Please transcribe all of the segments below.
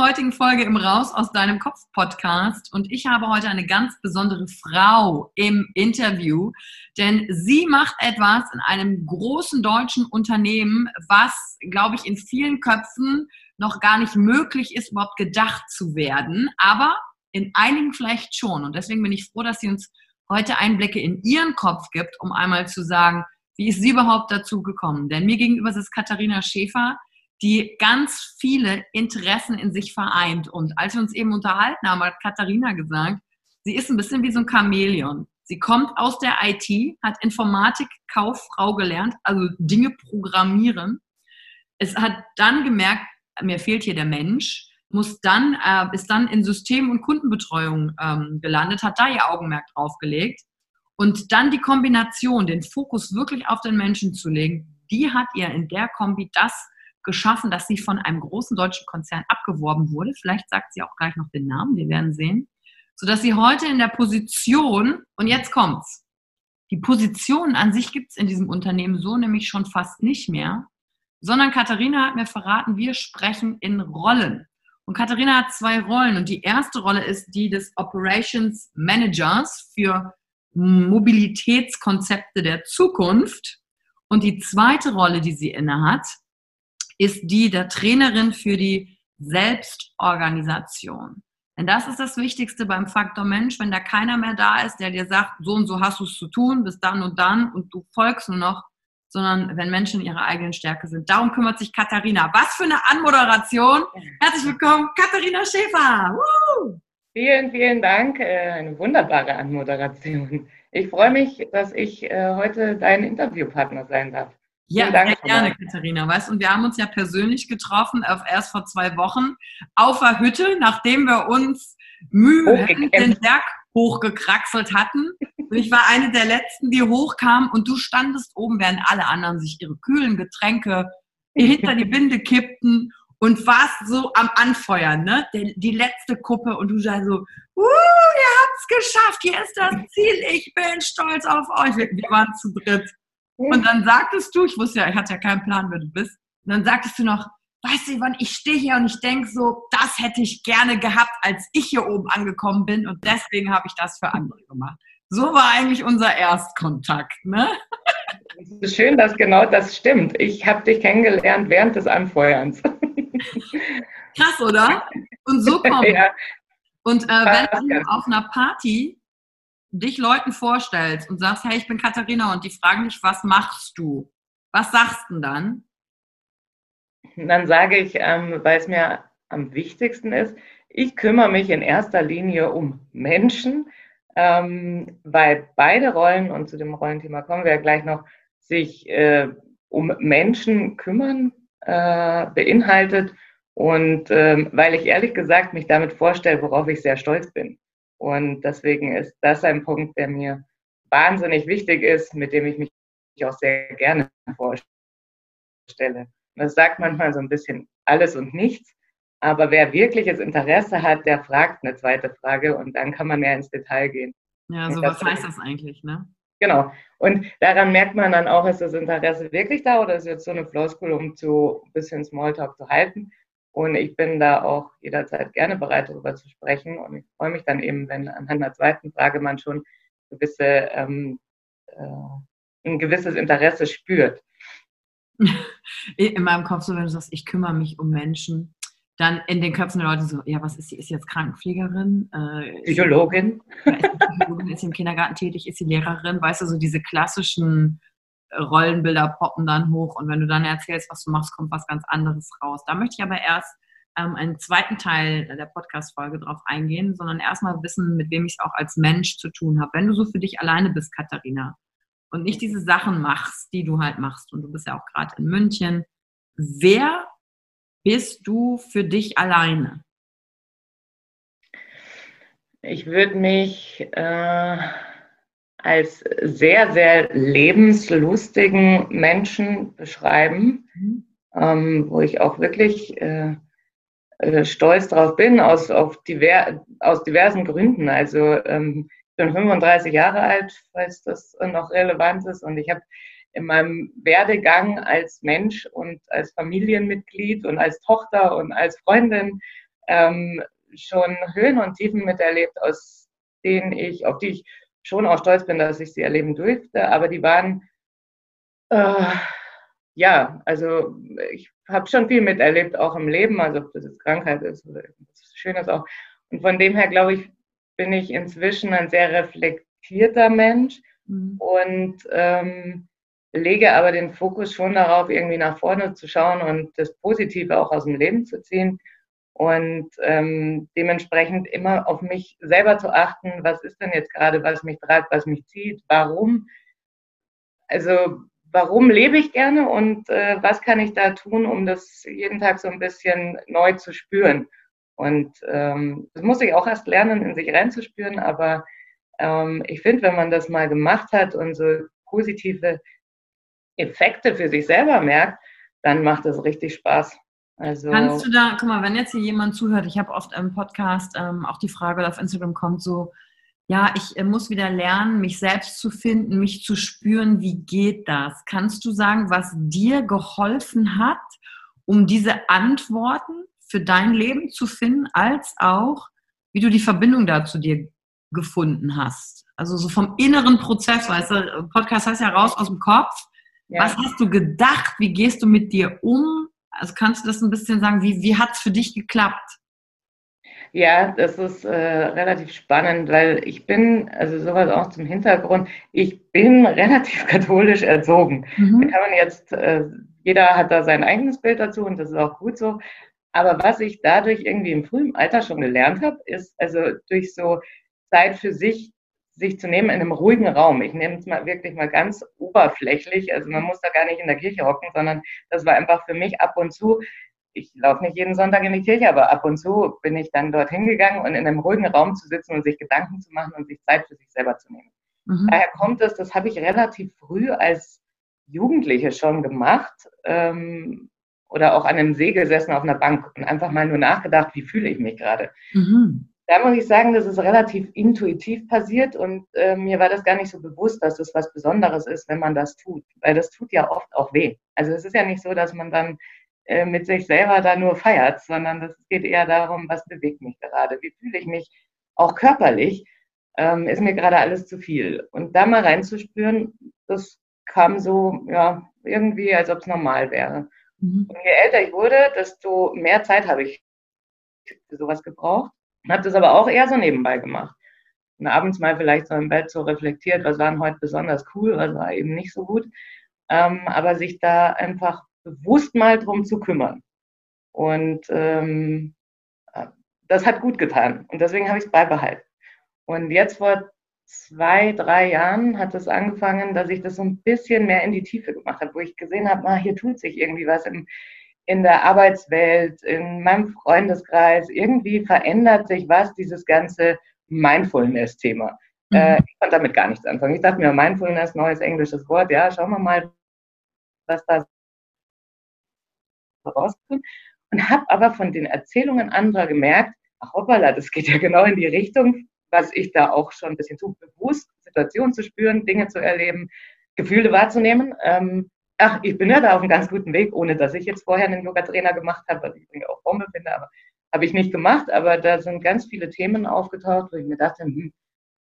Heutigen Folge im Raus aus deinem Kopf Podcast. Und ich habe heute eine ganz besondere Frau im Interview, denn sie macht etwas in einem großen deutschen Unternehmen, was, glaube ich, in vielen Köpfen noch gar nicht möglich ist, überhaupt gedacht zu werden, aber in einigen vielleicht schon. Und deswegen bin ich froh, dass sie uns heute Einblicke in ihren Kopf gibt, um einmal zu sagen, wie ist sie überhaupt dazu gekommen? Denn mir gegenüber ist Katharina Schäfer die ganz viele Interessen in sich vereint. Und als wir uns eben unterhalten haben, hat Katharina gesagt, sie ist ein bisschen wie so ein Chamäleon. Sie kommt aus der IT, hat Informatik-Kauffrau gelernt, also Dinge programmieren. Es hat dann gemerkt, mir fehlt hier der Mensch, muss dann, äh, ist dann in System- und Kundenbetreuung ähm, gelandet, hat da ihr Augenmerk drauf gelegt. Und dann die Kombination, den Fokus wirklich auf den Menschen zu legen, die hat ihr in der Kombi das geschaffen, dass sie von einem großen deutschen Konzern abgeworben wurde. Vielleicht sagt sie auch gleich noch den Namen, wir werden sehen. Sodass sie heute in der Position, und jetzt kommt's, die Position an sich gibt es in diesem Unternehmen so nämlich schon fast nicht mehr, sondern Katharina hat mir verraten, wir sprechen in Rollen. Und Katharina hat zwei Rollen und die erste Rolle ist die des Operations Managers für Mobilitätskonzepte der Zukunft. Und die zweite Rolle, die sie innehat, ist die der Trainerin für die Selbstorganisation. Denn das ist das Wichtigste beim Faktor Mensch, wenn da keiner mehr da ist, der dir sagt, so und so hast du es zu tun, bis dann und dann und du folgst nur noch, sondern wenn Menschen in ihrer eigenen Stärke sind. Darum kümmert sich Katharina. Was für eine Anmoderation. Herzlich willkommen, Katharina Schäfer. Woo! Vielen, vielen Dank. Äh, eine wunderbare Anmoderation. Ich freue mich, dass ich äh, heute dein Interviewpartner sein darf. Ja, sehr gerne, Katharina. Weißt und wir haben uns ja persönlich getroffen, erst vor zwei Wochen, auf der Hütte, nachdem wir uns Mühe den Berg hochgekraxelt hatten. Und ich war eine der letzten, die hochkam und du standest oben, während alle anderen sich ihre kühlen Getränke hinter die Binde kippten und warst so am Anfeuern, ne? Die, die letzte Kuppe und du da so, uh, ihr habt's geschafft, hier ist das Ziel, ich bin stolz auf euch. Wir, wir waren zu dritt. Und dann sagtest du, ich wusste ja, ich hatte ja keinen Plan, wer du bist. Und dann sagtest du noch, weißt du, Yvonne, ich stehe hier und ich denke so, das hätte ich gerne gehabt, als ich hier oben angekommen bin und deswegen habe ich das für andere gemacht. So war eigentlich unser Erstkontakt, ne? Es ist schön, dass genau das stimmt. Ich habe dich kennengelernt während des Anfeuerns. Krass, oder? Und so kommt. ja. Und äh, wenn du auf einer Party dich Leuten vorstellst und sagst, hey, ich bin Katharina und die fragen dich, was machst du? Was sagst du denn dann? Dann sage ich, ähm, weil es mir am wichtigsten ist, ich kümmere mich in erster Linie um Menschen, ähm, weil beide Rollen, und zu dem Rollenthema kommen wir ja gleich noch, sich äh, um Menschen kümmern äh, beinhaltet und ähm, weil ich ehrlich gesagt mich damit vorstelle, worauf ich sehr stolz bin. Und deswegen ist das ein Punkt, der mir wahnsinnig wichtig ist, mit dem ich mich auch sehr gerne vorstelle. Das sagt manchmal so ein bisschen alles und nichts. Aber wer wirkliches Interesse hat, der fragt eine zweite Frage und dann kann man mehr ins Detail gehen. Ja, so was heißt das eigentlich, ne? Genau. Und daran merkt man dann auch, ist das Interesse wirklich da oder ist jetzt so eine Floskel, um zu ein bisschen Smalltalk zu halten? Und ich bin da auch jederzeit gerne bereit, darüber zu sprechen. Und ich freue mich dann eben, wenn anhand der zweiten Frage man schon gewisse, ähm, äh, ein gewisses Interesse spürt. In meinem Kopf so, wenn du sagst, ich kümmere mich um Menschen, dann in den Köpfen der Leute so, ja, was ist sie? Ist sie jetzt Krankenpflegerin? Äh, Psychologin? Ist sie, Psychologin? Ist sie im Kindergarten tätig? Ist sie Lehrerin? Weißt du, so diese klassischen Rollenbilder poppen dann hoch und wenn du dann erzählst, was du machst, kommt was ganz anderes raus. Da möchte ich aber erst ähm, einen zweiten Teil der Podcast-Folge drauf eingehen, sondern erstmal wissen, mit wem ich es auch als Mensch zu tun habe. Wenn du so für dich alleine bist, Katharina, und nicht diese Sachen machst, die du halt machst, und du bist ja auch gerade in München, wer bist du für dich alleine? Ich würde mich äh, als sehr, sehr lebenslustigen Menschen beschreiben, mhm. ähm, wo ich auch wirklich äh, äh, stolz drauf bin, aus, auf diver aus diversen Gründen. Also ähm, ich bin 35 Jahre alt, falls das noch relevant ist, und ich habe in meinem Werdegang als Mensch und als Familienmitglied und als Tochter und als Freundin ähm, schon Höhen und Tiefen miterlebt, aus denen ich, auf die ich schon auch stolz bin, dass ich sie erleben durfte, aber die waren, äh, ja, also ich habe schon viel miterlebt, auch im Leben, also ob das jetzt Krankheit ist oder irgendwas Schönes auch. Und von dem her, glaube ich, bin ich inzwischen ein sehr reflektierter Mensch mhm. und ähm, lege aber den Fokus schon darauf, irgendwie nach vorne zu schauen und das Positive auch aus dem Leben zu ziehen und ähm, dementsprechend immer auf mich selber zu achten, was ist denn jetzt gerade, was mich treibt, was mich zieht, warum. Also warum lebe ich gerne und äh, was kann ich da tun, um das jeden Tag so ein bisschen neu zu spüren. Und ähm, das muss ich auch erst lernen, in sich reinzuspüren, aber ähm, ich finde, wenn man das mal gemacht hat und so positive Effekte für sich selber merkt, dann macht es richtig Spaß. Also Kannst du da, guck mal, wenn jetzt hier jemand zuhört, ich habe oft im Podcast ähm, auch die Frage, oder auf Instagram kommt so, ja, ich äh, muss wieder lernen, mich selbst zu finden, mich zu spüren, wie geht das? Kannst du sagen, was dir geholfen hat, um diese Antworten für dein Leben zu finden, als auch, wie du die Verbindung da zu dir gefunden hast? Also so vom inneren Prozess, weißt du, Podcast heißt ja raus aus dem Kopf, ja. Was hast du gedacht? Wie gehst du mit dir um? Also kannst du das ein bisschen sagen, wie, wie hat es für dich geklappt? Ja, das ist äh, relativ spannend, weil ich bin, also sowas auch zum Hintergrund, ich bin relativ katholisch erzogen. Mhm. Da kann man jetzt, äh, jeder hat da sein eigenes Bild dazu und das ist auch gut so. Aber was ich dadurch irgendwie im frühen Alter schon gelernt habe, ist also durch so Zeit für sich sich zu nehmen in einem ruhigen Raum. Ich nehme es mal wirklich mal ganz oberflächlich. Also man muss da gar nicht in der Kirche hocken, sondern das war einfach für mich ab und zu. Ich laufe nicht jeden Sonntag in die Kirche, aber ab und zu bin ich dann dorthin gegangen und in einem ruhigen Raum zu sitzen und sich Gedanken zu machen und sich Zeit für sich selber zu nehmen. Mhm. Daher kommt es, das habe ich relativ früh als Jugendliche schon gemacht ähm, oder auch an einem See gesessen auf einer Bank und einfach mal nur nachgedacht, wie fühle ich mich gerade. Mhm da muss ich sagen, das ist relativ intuitiv passiert und äh, mir war das gar nicht so bewusst, dass das was Besonderes ist, wenn man das tut, weil das tut ja oft auch weh. Also es ist ja nicht so, dass man dann äh, mit sich selber da nur feiert, sondern es geht eher darum, was bewegt mich gerade, wie fühle ich mich auch körperlich, ähm, ist mir gerade alles zu viel. Und da mal reinzuspüren, das kam so, ja, irgendwie, als ob es normal wäre. Mhm. Und je älter ich wurde, desto mehr Zeit habe ich für sowas gebraucht. Habe das aber auch eher so nebenbei gemacht. Und abends mal vielleicht so im Bett so reflektiert, was war denn heute besonders cool, was war eben nicht so gut. Ähm, aber sich da einfach bewusst mal drum zu kümmern. Und ähm, das hat gut getan. Und deswegen habe ich es beibehalten. Und jetzt vor zwei, drei Jahren hat es angefangen, dass ich das so ein bisschen mehr in die Tiefe gemacht habe, wo ich gesehen habe, ah, hier tut sich irgendwie was im, in der Arbeitswelt, in meinem Freundeskreis. Irgendwie verändert sich was, dieses ganze Mindfulness-Thema. Mhm. Äh, ich konnte damit gar nichts anfangen. Ich dachte mir, Mindfulness, neues englisches Wort, ja, schauen wir mal, was da rauskommt. Und habe aber von den Erzählungen anderer gemerkt, ach hoppala, das geht ja genau in die Richtung, was ich da auch schon ein bisschen zu bewusst, Situationen zu spüren, Dinge zu erleben, Gefühle wahrzunehmen. Ähm, ach, ich bin ja da auf einem ganz guten Weg, ohne dass ich jetzt vorher einen Yoga-Trainer gemacht habe, was ich auch Bombe finde, aber habe ich nicht gemacht. Aber da sind ganz viele Themen aufgetaucht, wo ich mir dachte, hm,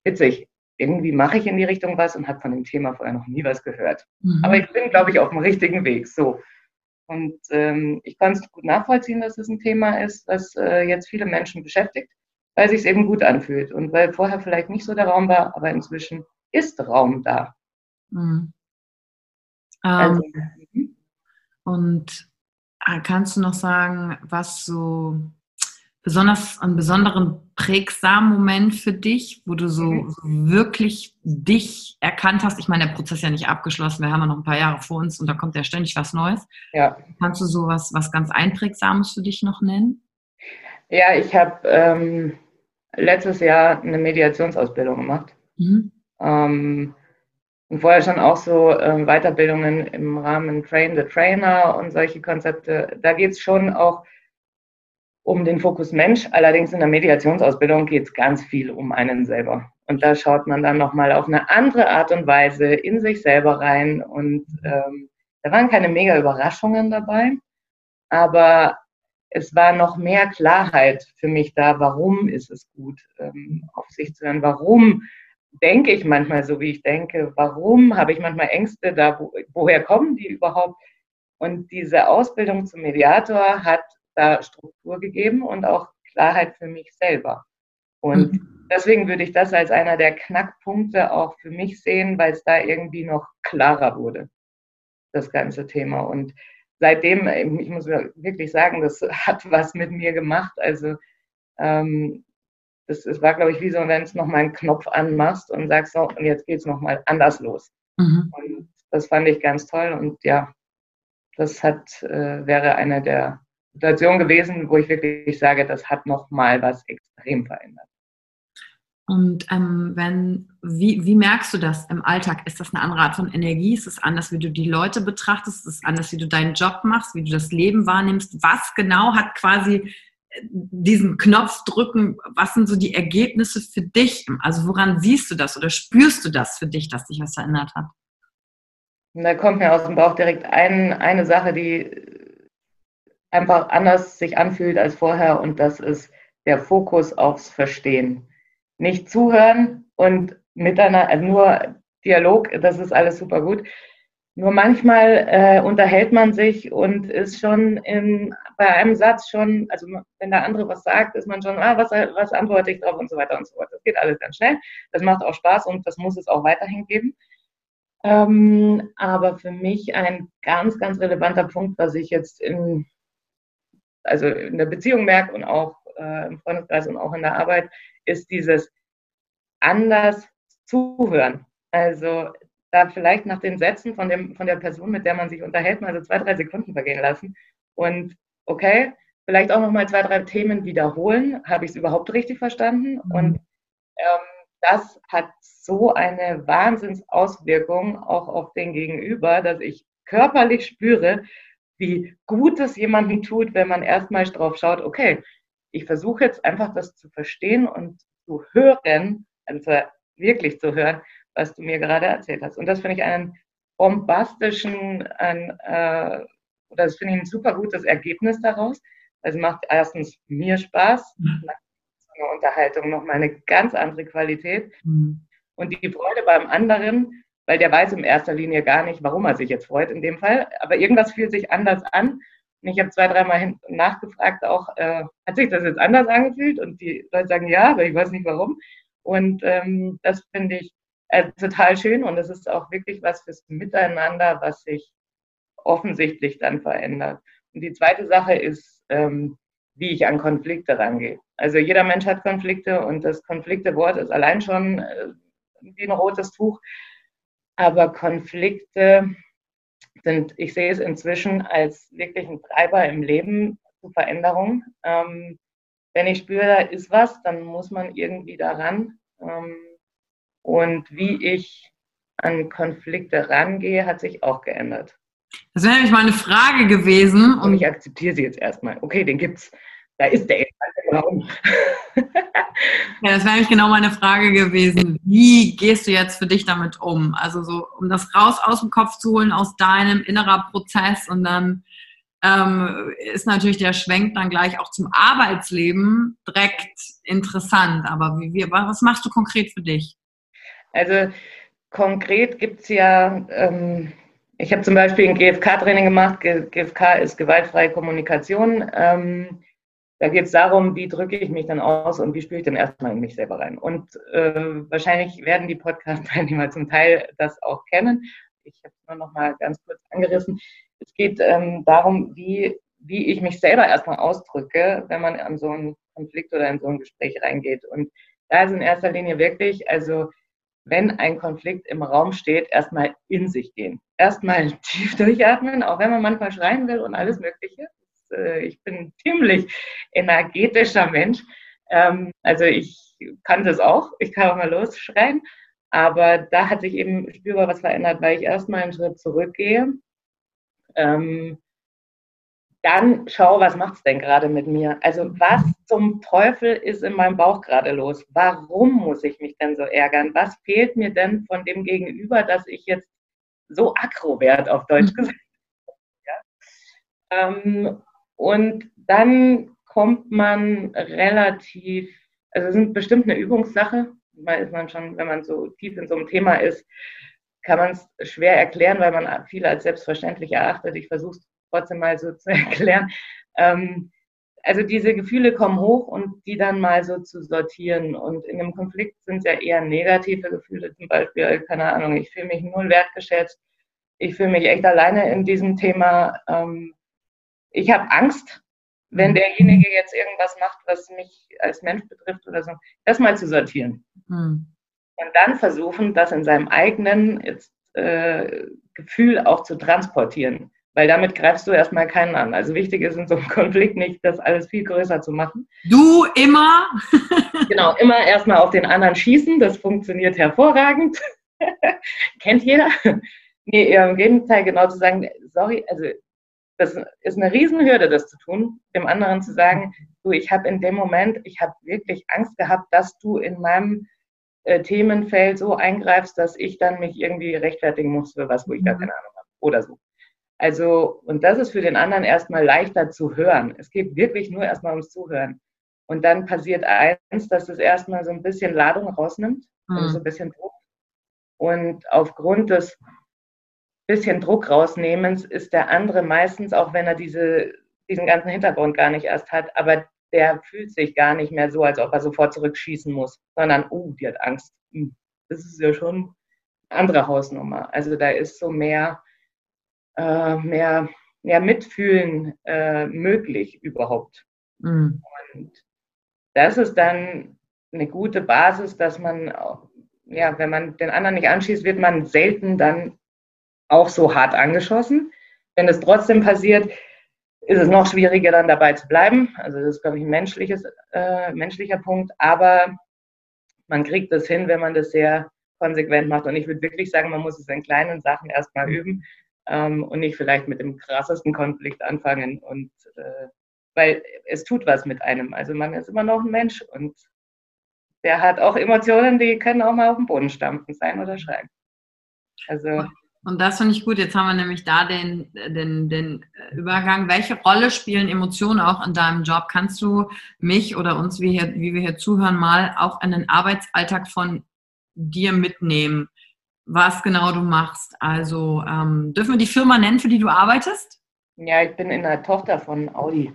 witzig, irgendwie mache ich in die Richtung was und habe von dem Thema vorher noch nie was gehört. Mhm. Aber ich bin, glaube ich, auf dem richtigen Weg. So. Und ähm, ich kann es gut nachvollziehen, dass es ein Thema ist, das äh, jetzt viele Menschen beschäftigt weil sich eben gut anfühlt und weil vorher vielleicht nicht so der Raum war, aber inzwischen ist Raum da. Mhm. Also, ähm, und äh, kannst du noch sagen, was so besonders einen besonderen prägsamen Moment für dich, wo du so, mhm. so, wirklich dich erkannt hast? Ich meine, der Prozess ist ja nicht abgeschlossen, wir haben ja noch ein paar Jahre vor uns und da kommt ja ständig was Neues. Ja. Kannst du so was, was ganz Einprägsames für dich noch nennen? Ja, ich habe ähm, letztes Jahr eine Mediationsausbildung gemacht. Mhm. Ähm, und vorher schon auch so ähm, Weiterbildungen im Rahmen Train the Trainer und solche Konzepte. Da geht es schon auch um den Fokus Mensch. Allerdings in der Mediationsausbildung geht es ganz viel um einen selber. Und da schaut man dann nochmal auf eine andere Art und Weise in sich selber rein. Und ähm, da waren keine mega Überraschungen dabei. Aber es war noch mehr Klarheit für mich da, warum ist es gut, ähm, auf sich zu hören, warum denke ich manchmal so, wie ich denke, warum habe ich manchmal Ängste da, wo, woher kommen die überhaupt? Und diese Ausbildung zum Mediator hat da Struktur gegeben und auch Klarheit für mich selber. Und mhm. deswegen würde ich das als einer der Knackpunkte auch für mich sehen, weil es da irgendwie noch klarer wurde, das ganze Thema. Und seitdem, ich muss wirklich sagen, das hat was mit mir gemacht. Also ähm, das, das war, glaube ich, wie so, wenn du nochmal einen Knopf anmachst und sagst, so, und jetzt geht es nochmal anders los. Mhm. Und das fand ich ganz toll und ja, das hat, äh, wäre eine der Situationen gewesen, wo ich wirklich sage, das hat nochmal was extrem verändert. Und ähm, wenn, wie, wie merkst du das im Alltag? Ist das eine andere Art von Energie? Ist es anders, wie du die Leute betrachtest? Ist es anders, wie du deinen Job machst, wie du das Leben wahrnimmst? Was genau hat quasi diesen Knopf drücken? Was sind so die Ergebnisse für dich? Also woran siehst du das oder spürst du das für dich, dass sich was verändert hat? Da kommt mir aus dem Bauch direkt ein, eine Sache, die einfach anders sich anfühlt als vorher und das ist der Fokus aufs Verstehen nicht zuhören und miteinander, also nur Dialog, das ist alles super gut. Nur manchmal äh, unterhält man sich und ist schon in, bei einem Satz schon, also wenn der andere was sagt, ist man schon, ah, was, was antworte ich drauf und so weiter und so fort. Das geht alles ganz schnell. Das macht auch Spaß und das muss es auch weiterhin geben. Ähm, aber für mich ein ganz, ganz relevanter Punkt, was ich jetzt in, also in der Beziehung merke und auch äh, im Freundeskreis und auch in der Arbeit, ist dieses anders zuhören. Also da vielleicht nach den Sätzen von, dem, von der Person, mit der man sich unterhält, mal so zwei, drei Sekunden vergehen lassen. Und okay, vielleicht auch nochmal zwei, drei Themen wiederholen. Habe ich es überhaupt richtig verstanden? Mhm. Und ähm, das hat so eine Wahnsinnsauswirkung auch auf den Gegenüber, dass ich körperlich spüre, wie gut es jemandem tut, wenn man erstmal drauf schaut, okay, ich versuche jetzt einfach das zu verstehen und zu hören, also wirklich zu hören, was du mir gerade erzählt hast. Und das finde ich einen bombastischen, ein, äh, oder das finde ich ein super gutes Ergebnis daraus. Es macht erstens mir Spaß, mhm. so eine Unterhaltung nochmal eine ganz andere Qualität. Mhm. Und die Freude beim anderen, weil der weiß in erster Linie gar nicht, warum er sich jetzt freut in dem Fall. Aber irgendwas fühlt sich anders an. Und ich habe zwei, dreimal nachgefragt, auch, äh, hat sich das jetzt anders angefühlt? Und die Leute sagen ja, aber ich weiß nicht warum. Und ähm, das finde ich äh, total schön und es ist auch wirklich was fürs Miteinander, was sich offensichtlich dann verändert. Und die zweite Sache ist, ähm, wie ich an Konflikte rangehe. Also jeder Mensch hat Konflikte und das Konfliktewort ist allein schon äh, wie ein rotes Tuch. Aber Konflikte sind, ich sehe es inzwischen als wirklich ein Treiber im Leben zu Veränderung. Ähm, wenn ich spüre, da ist was, dann muss man irgendwie daran. Ähm, und wie ich an Konflikte rangehe, hat sich auch geändert. Das wäre nämlich mal eine Frage gewesen. Und ich akzeptiere sie jetzt erstmal. Okay, den gibt's. Da ist der im Raum. ja, das wäre nämlich genau meine Frage gewesen. Wie gehst du jetzt für dich damit um? Also so, um das raus aus dem Kopf zu holen, aus deinem innerer Prozess und dann ähm, ist natürlich der Schwenk dann gleich auch zum Arbeitsleben direkt interessant. Aber wie, wie, was machst du konkret für dich? Also konkret gibt es ja, ähm, ich habe zum Beispiel ein GFK-Training gemacht. GFK ist gewaltfreie Kommunikation. Ähm, da geht es darum, wie drücke ich mich dann aus und wie spüre ich dann erstmal in mich selber rein. Und äh, wahrscheinlich werden die Podcast-Teilnehmer zum Teil das auch kennen. Ich habe es nur noch mal ganz kurz angerissen. Es geht ähm, darum, wie, wie ich mich selber erstmal ausdrücke, wenn man an so einen Konflikt oder in so ein Gespräch reingeht. Und da ist in erster Linie wirklich, also wenn ein Konflikt im Raum steht, erstmal in sich gehen. Erstmal tief durchatmen, auch wenn man manchmal schreien will und alles Mögliche. Äh, ich bin ein ziemlich energetischer Mensch. Ähm, also ich kann das auch. Ich kann auch mal losschreien. Aber da hat sich eben spürbar was verändert, weil ich erstmal einen Schritt zurückgehe. Dann schau, was macht es denn gerade mit mir? Also was zum Teufel ist in meinem Bauch gerade los? Warum muss ich mich denn so ärgern? Was fehlt mir denn von dem Gegenüber, dass ich jetzt so aggro werde, auf Deutsch mhm. gesagt? Ja. Ähm, und dann kommt man relativ, also es sind bestimmt eine Übungssache, weil ist man schon, wenn man so tief in so einem Thema ist, kann man es schwer erklären, weil man viel als selbstverständlich erachtet. Ich versuche es trotzdem mal so zu erklären. Ähm, also diese Gefühle kommen hoch und die dann mal so zu sortieren. Und in einem Konflikt sind es ja eher negative Gefühle, zum Beispiel, keine Ahnung, ich fühle mich null wertgeschätzt, ich fühle mich echt alleine in diesem Thema. Ähm, ich habe Angst, wenn mhm. derjenige jetzt irgendwas macht, was mich als Mensch betrifft oder so, das mal zu sortieren. Mhm. Und dann versuchen, das in seinem eigenen jetzt, äh, Gefühl auch zu transportieren. Weil damit greifst du erstmal keinen an. Also wichtig ist in so einem Konflikt nicht, das alles viel größer zu machen. Du immer? genau, immer erstmal auf den anderen schießen. Das funktioniert hervorragend. Kennt jeder. Nee, im Gegenteil, genau zu sagen, sorry, also das ist eine Riesenhürde, das zu tun, dem anderen zu sagen, du, ich habe in dem Moment, ich habe wirklich Angst gehabt, dass du in meinem äh, Themenfeld so eingreifst, dass ich dann mich irgendwie rechtfertigen muss für was, wo ich gar mhm. keine Ahnung habe oder so. Also, und das ist für den anderen erstmal leichter zu hören. Es geht wirklich nur erstmal ums Zuhören. Und dann passiert eins, dass es erstmal so ein bisschen Ladung rausnimmt, mhm. also so ein bisschen Druck. Und aufgrund des bisschen Druck rausnehmens ist der andere meistens, auch wenn er diese, diesen ganzen Hintergrund gar nicht erst hat, aber der fühlt sich gar nicht mehr so, als ob er sofort zurückschießen muss, sondern, oh, die hat Angst. Hm, das ist ja schon eine andere Hausnummer. Also da ist so mehr, äh, mehr, mehr Mitfühlen äh, möglich überhaupt. Mhm. Und das ist dann eine gute Basis, dass man, ja, wenn man den anderen nicht anschießt, wird man selten dann auch so hart angeschossen. Wenn es trotzdem passiert, ist es noch schwieriger, dann dabei zu bleiben. Also das ist, glaube ich, ein menschliches, äh, menschlicher Punkt. Aber man kriegt das hin, wenn man das sehr konsequent macht. Und ich würde wirklich sagen, man muss es in kleinen Sachen erstmal üben ähm, und nicht vielleicht mit dem krassesten Konflikt anfangen. Und äh, weil es tut was mit einem. Also man ist immer noch ein Mensch und der hat auch Emotionen, die können auch mal auf dem Boden stampfen sein oder schreien. Also und das finde ich gut. Jetzt haben wir nämlich da den, den, den Übergang. Welche Rolle spielen Emotionen auch in deinem Job? Kannst du mich oder uns, wie, hier, wie wir hier zuhören, mal auch in den Arbeitsalltag von dir mitnehmen? Was genau du machst. Also ähm, dürfen wir die Firma nennen, für die du arbeitest? Ja, ich bin in der Tochter von Audi.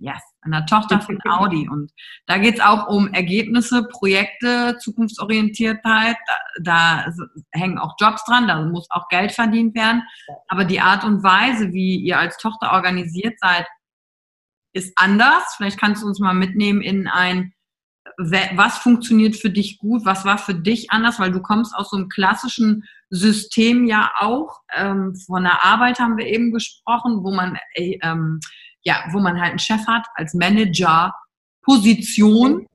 Yes, einer Tochter von Audi. Und da geht es auch um Ergebnisse, Projekte, Zukunftsorientiertheit. Da, da, hängen auch Jobs dran, da muss auch Geld verdient werden. Aber die Art und Weise, wie ihr als Tochter organisiert seid, ist anders. Vielleicht kannst du uns mal mitnehmen in ein, was funktioniert für dich gut, was war für dich anders, weil du kommst aus so einem klassischen System ja auch. Ähm, von der Arbeit haben wir eben gesprochen, wo man äh, ähm, ja, wo man halt einen Chef hat als Manager, Position.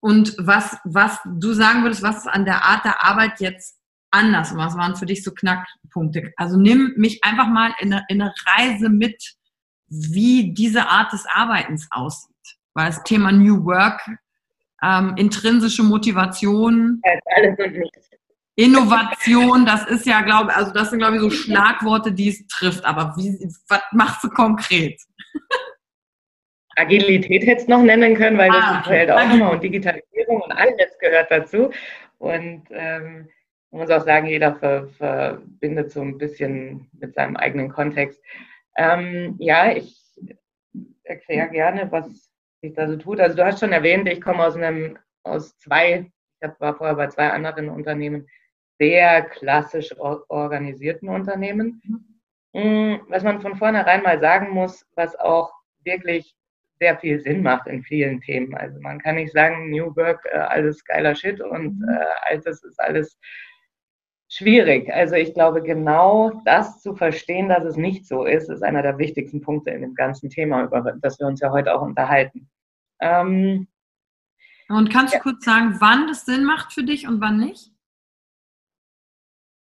Und was, was du sagen würdest, was ist an der Art der Arbeit jetzt anders? Was waren für dich so Knackpunkte? Also nimm mich einfach mal in eine, in eine Reise mit, wie diese Art des Arbeitens aussieht. Weil das Thema New Work, ähm, intrinsische Motivation. Innovation, das ist ja, glaube also das sind, glaube ich, so Schlagworte, die es trifft. Aber wie, was machst du konkret? Agilität hätte es noch nennen können, weil ah, das fällt auch immer und Digitalisierung und alles gehört dazu. Und ähm, man muss auch sagen, jeder ver, verbindet so ein bisschen mit seinem eigenen Kontext. Ähm, ja, ich erkläre gerne, was sich da so tut. Also du hast schon erwähnt, ich komme aus einem, aus zwei, ich war vorher bei zwei anderen Unternehmen, sehr klassisch organisierten Unternehmen. Mhm. Was man von vornherein mal sagen muss, was auch wirklich sehr viel Sinn macht in vielen Themen. Also man kann nicht sagen, New Work, äh, alles geiler Shit und mhm. äh, altes ist alles schwierig. Also ich glaube, genau das zu verstehen, dass es nicht so ist, ist einer der wichtigsten Punkte in dem ganzen Thema, über das wir uns ja heute auch unterhalten. Ähm, und kannst du kurz sagen, wann das Sinn macht für dich und wann nicht?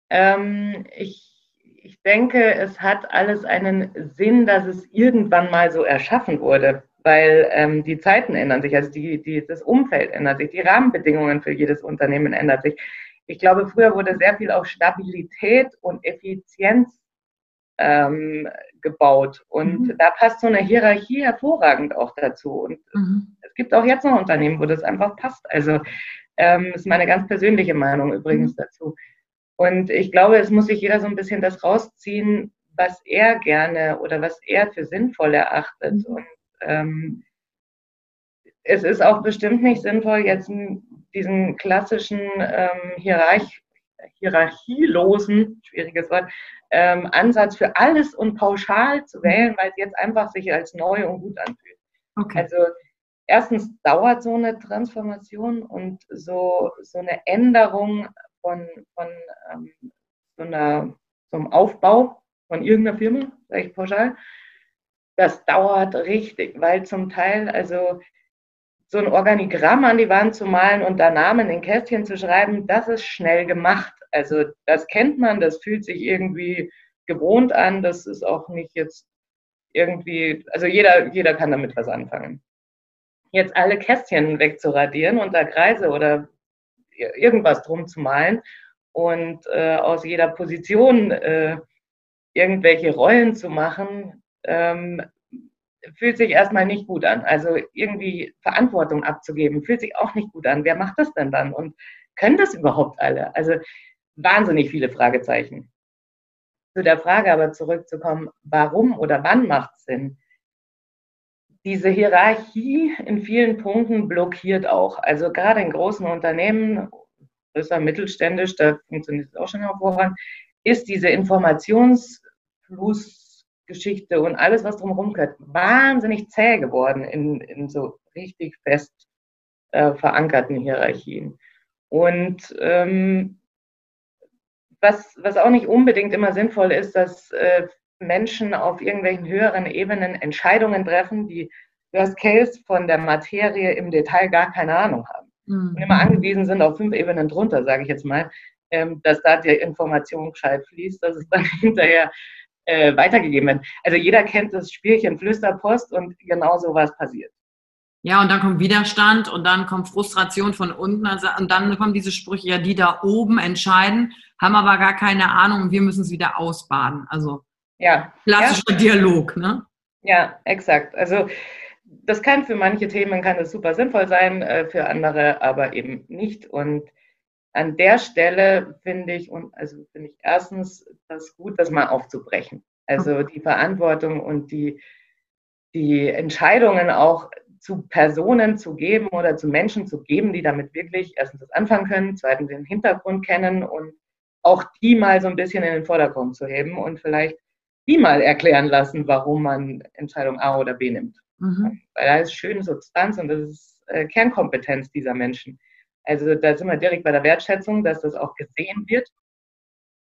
Ähm, ich, ich denke, es hat alles einen Sinn, dass es irgendwann mal so erschaffen wurde, weil ähm, die Zeiten ändern sich, also die, die, das Umfeld ändert sich, die Rahmenbedingungen für jedes Unternehmen ändern sich. Ich glaube, früher wurde sehr viel auf Stabilität und Effizienz ähm, gebaut. Und mhm. da passt so eine Hierarchie hervorragend auch dazu. Und mhm. es gibt auch jetzt noch Unternehmen, wo das einfach passt. Also ähm, ist meine ganz persönliche Meinung übrigens mhm. dazu. Und ich glaube, es muss sich jeder so ein bisschen das rausziehen, was er gerne oder was er für sinnvoll erachtet. Mhm. Und ähm, es ist auch bestimmt nicht sinnvoll, jetzt diesen klassischen ähm, Hierarch hierarchielosen, schwieriges Wort, ähm, Ansatz für alles und pauschal zu wählen, weil es jetzt einfach sich als neu und gut anfühlt. Okay. Also erstens dauert so eine Transformation und so, so eine Änderung von, von ähm, so, einer, so einem Aufbau von irgendeiner Firma, sage ich pauschal, das dauert richtig, weil zum Teil, also so ein Organigramm an die Wand zu malen und da Namen in Kästchen zu schreiben, das ist schnell gemacht. Also das kennt man, das fühlt sich irgendwie gewohnt an, das ist auch nicht jetzt irgendwie, also jeder, jeder kann damit was anfangen. Jetzt alle Kästchen wegzuradieren und da Kreise oder irgendwas drum zu malen und äh, aus jeder Position äh, irgendwelche Rollen zu machen, ähm, fühlt sich erstmal nicht gut an. Also irgendwie Verantwortung abzugeben, fühlt sich auch nicht gut an. Wer macht das denn dann? Und können das überhaupt alle? Also wahnsinnig viele Fragezeichen. Zu der Frage aber zurückzukommen, warum oder wann macht es Sinn? diese Hierarchie in vielen Punkten blockiert auch. Also gerade in großen Unternehmen, größer mittelständisch, da funktioniert es auch schon hervorragend, ist diese Informationsflussgeschichte und alles, was drumherum gehört, wahnsinnig zäh geworden in, in so richtig fest äh, verankerten Hierarchien. Und ähm, was, was auch nicht unbedingt immer sinnvoll ist, dass äh, Menschen auf irgendwelchen höheren Ebenen Entscheidungen treffen, die Worst Case von der Materie im Detail gar keine Ahnung haben. Mhm. Und immer angewiesen sind auf fünf Ebenen drunter, sage ich jetzt mal, ähm, dass da die Information gescheit fließt, dass es dann hinterher äh, weitergegeben wird. Also jeder kennt das Spielchen Flüsterpost und genau so was passiert. Ja, und dann kommt Widerstand und dann kommt Frustration von unten also, und dann kommen diese Sprüche, ja, die da oben entscheiden, haben aber gar keine Ahnung und wir müssen es wieder ausbaden. Also ja. Klassischer ja. Dialog, ne? Ja, exakt. Also das kann für manche Themen kann das super sinnvoll sein, äh, für andere aber eben nicht. Und an der Stelle finde ich, und also finde ich erstens das gut, das mal aufzubrechen. Also die Verantwortung und die, die Entscheidungen auch zu Personen zu geben oder zu Menschen zu geben, die damit wirklich erstens das anfangen können, zweitens den Hintergrund kennen und auch die mal so ein bisschen in den Vordergrund zu heben und vielleicht die mal erklären lassen, warum man Entscheidung A oder B nimmt. Mhm. Weil da ist schöne Substanz und das ist äh, Kernkompetenz dieser Menschen. Also da sind wir direkt bei der Wertschätzung, dass das auch gesehen wird.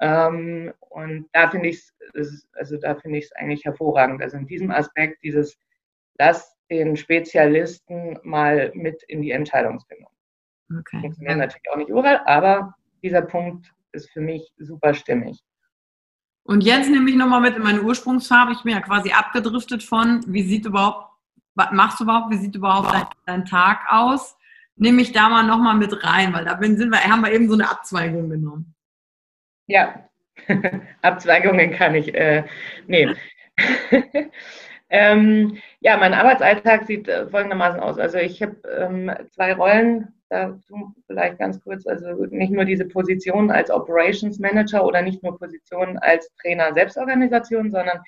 Ähm, und da finde ich es, also da finde ich es eigentlich hervorragend. Also in diesem Aspekt dieses, lass den Spezialisten mal mit in die Entscheidungsfindung. Okay. Funktioniert natürlich auch nicht überall, aber dieser Punkt ist für mich super stimmig. Und jetzt nehme ich nochmal mit in meine Ursprungsfarbe. Ich bin ja quasi abgedriftet von, wie sieht überhaupt, was machst du überhaupt, wie sieht überhaupt dein, dein Tag aus? Nehme ich da mal nochmal mit rein, weil da sind wir, haben wir eben so eine Abzweigung genommen. Ja, Abzweigungen kann ich äh, nehmen. ähm, ja, mein Arbeitsalltag sieht äh, folgendermaßen aus. Also ich habe ähm, zwei Rollen dazu vielleicht ganz kurz, also nicht nur diese Position als Operations Manager oder nicht nur Position als Trainer Selbstorganisation, sondern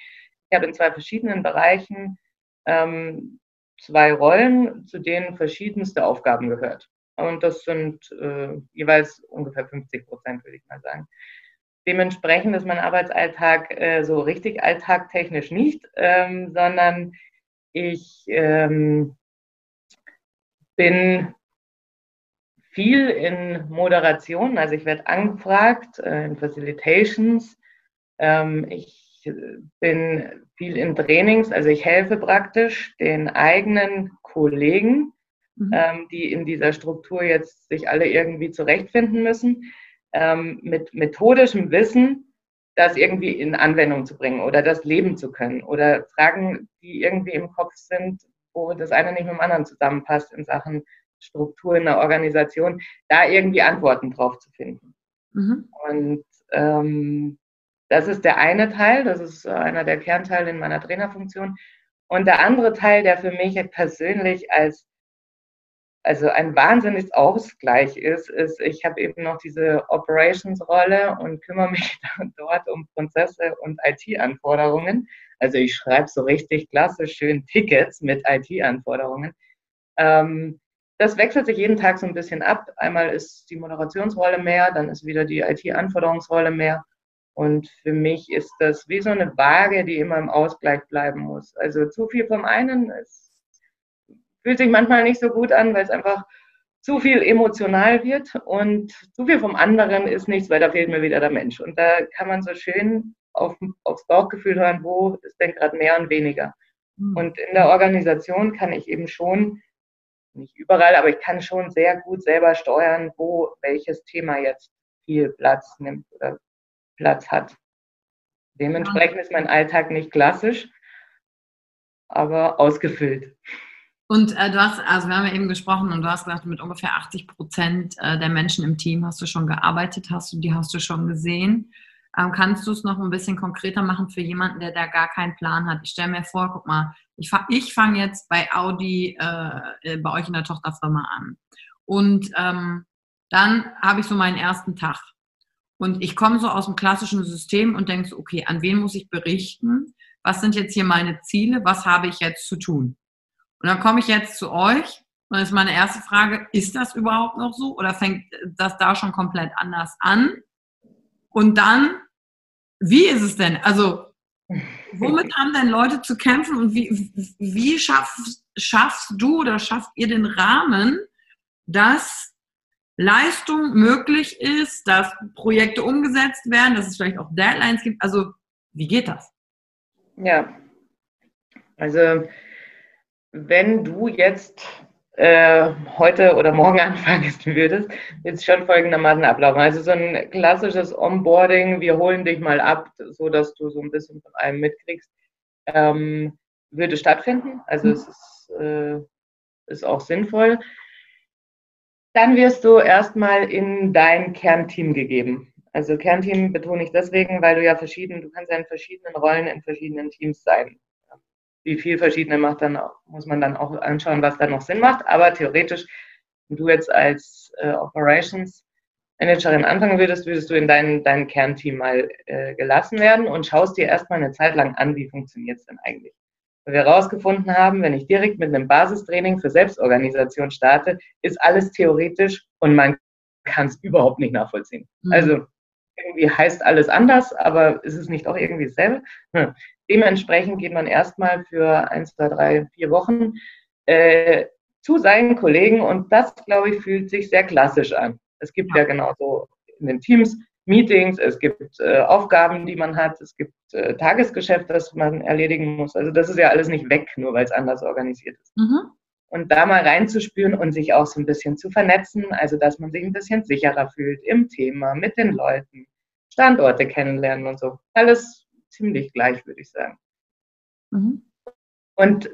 ich habe in zwei verschiedenen Bereichen ähm, zwei Rollen, zu denen verschiedenste Aufgaben gehört. Und das sind äh, jeweils ungefähr 50 Prozent, würde ich mal sagen. Dementsprechend ist mein Arbeitsalltag äh, so richtig alltagtechnisch nicht, ähm, sondern ich ähm, bin viel in Moderation, also ich werde angefragt äh, in Facilitations. Ähm, ich bin viel in Trainings, also ich helfe praktisch den eigenen Kollegen, mhm. ähm, die in dieser Struktur jetzt sich alle irgendwie zurechtfinden müssen, ähm, mit methodischem Wissen das irgendwie in Anwendung zu bringen oder das leben zu können oder Fragen, die irgendwie im Kopf sind, wo das eine nicht mit dem anderen zusammenpasst in Sachen Struktur in der Organisation, da irgendwie Antworten drauf zu finden. Mhm. Und ähm, das ist der eine Teil, das ist einer der Kernteile in meiner Trainerfunktion. Und der andere Teil, der für mich persönlich als also ein wahnsinniges Ausgleich ist, ist, ich habe eben noch diese Operations-Rolle und kümmere mich dort um Prozesse und IT-Anforderungen. Also ich schreibe so richtig klassisch schön Tickets mit IT-Anforderungen. Ähm, das wechselt sich jeden Tag so ein bisschen ab. Einmal ist die Moderationsrolle mehr, dann ist wieder die IT-Anforderungsrolle mehr. Und für mich ist das wie so eine Waage, die immer im Ausgleich bleiben muss. Also zu viel vom einen es fühlt sich manchmal nicht so gut an, weil es einfach zu viel emotional wird und zu viel vom anderen ist nichts, weil da fehlt mir wieder der Mensch. Und da kann man so schön auf, aufs Bauchgefühl hören, wo ist denn gerade mehr und weniger. Mhm. Und in der Organisation kann ich eben schon nicht überall, aber ich kann schon sehr gut selber steuern, wo welches Thema jetzt viel Platz nimmt oder Platz hat. Dementsprechend ist mein Alltag nicht klassisch, aber ausgefüllt. Und äh, du hast, also wir haben ja eben gesprochen und du hast gesagt, mit ungefähr 80 Prozent äh, der Menschen im Team hast du schon gearbeitet, hast du, die hast du schon gesehen. Ähm, kannst du es noch ein bisschen konkreter machen für jemanden, der da gar keinen Plan hat? Ich stelle mir vor, guck mal, ich, ich fange jetzt bei Audi äh, äh, bei euch in der Tochterfirma an. Und ähm, dann habe ich so meinen ersten Tag. Und ich komme so aus dem klassischen System und denke so, okay, an wen muss ich berichten? Was sind jetzt hier meine Ziele? Was habe ich jetzt zu tun? Und dann komme ich jetzt zu euch und ist meine erste Frage, ist das überhaupt noch so oder fängt das da schon komplett anders an? Und dann wie ist es denn? Also, womit haben denn Leute zu kämpfen und wie, wie schaffst, schaffst du oder schafft ihr den Rahmen, dass Leistung möglich ist, dass Projekte umgesetzt werden, dass es vielleicht auch Deadlines gibt? Also, wie geht das? Ja, also, wenn du jetzt äh, heute oder morgen anfangen würdest, wird es schon folgendermaßen ablaufen. Also so ein klassisches Onboarding, wir holen dich mal ab, so dass du so ein bisschen von allem mitkriegst, ähm, würde stattfinden. Also es ist, äh, ist auch sinnvoll. Dann wirst du erstmal in dein Kernteam gegeben. Also Kernteam betone ich deswegen, weil du ja verschieden, du kannst ja in verschiedenen Rollen in verschiedenen Teams sein wie viel verschiedene macht, dann auch, muss man dann auch anschauen, was da noch Sinn macht. Aber theoretisch, du jetzt als äh, Operations Managerin anfangen würdest, würdest du in dein, dein Kernteam mal äh, gelassen werden und schaust dir erstmal eine Zeit lang an, wie funktioniert es denn eigentlich. Weil wir herausgefunden haben, wenn ich direkt mit einem Basistraining für Selbstorganisation starte, ist alles theoretisch und man kann es überhaupt nicht nachvollziehen. Mhm. Also irgendwie heißt alles anders, aber ist es nicht auch irgendwie dasselbe? Hm. Dementsprechend geht man erstmal für eins, zwei, drei, vier Wochen äh, zu seinen Kollegen und das, glaube ich, fühlt sich sehr klassisch an. Es gibt ja, ja genauso in den Teams Meetings, es gibt äh, Aufgaben, die man hat, es gibt äh, Tagesgeschäft, das man erledigen muss. Also das ist ja alles nicht weg, nur weil es anders organisiert ist. Mhm. Und da mal reinzuspüren und sich auch so ein bisschen zu vernetzen, also dass man sich ein bisschen sicherer fühlt im Thema, mit den Leuten, Standorte kennenlernen und so. Alles ziemlich gleich, würde ich sagen. Mhm. Und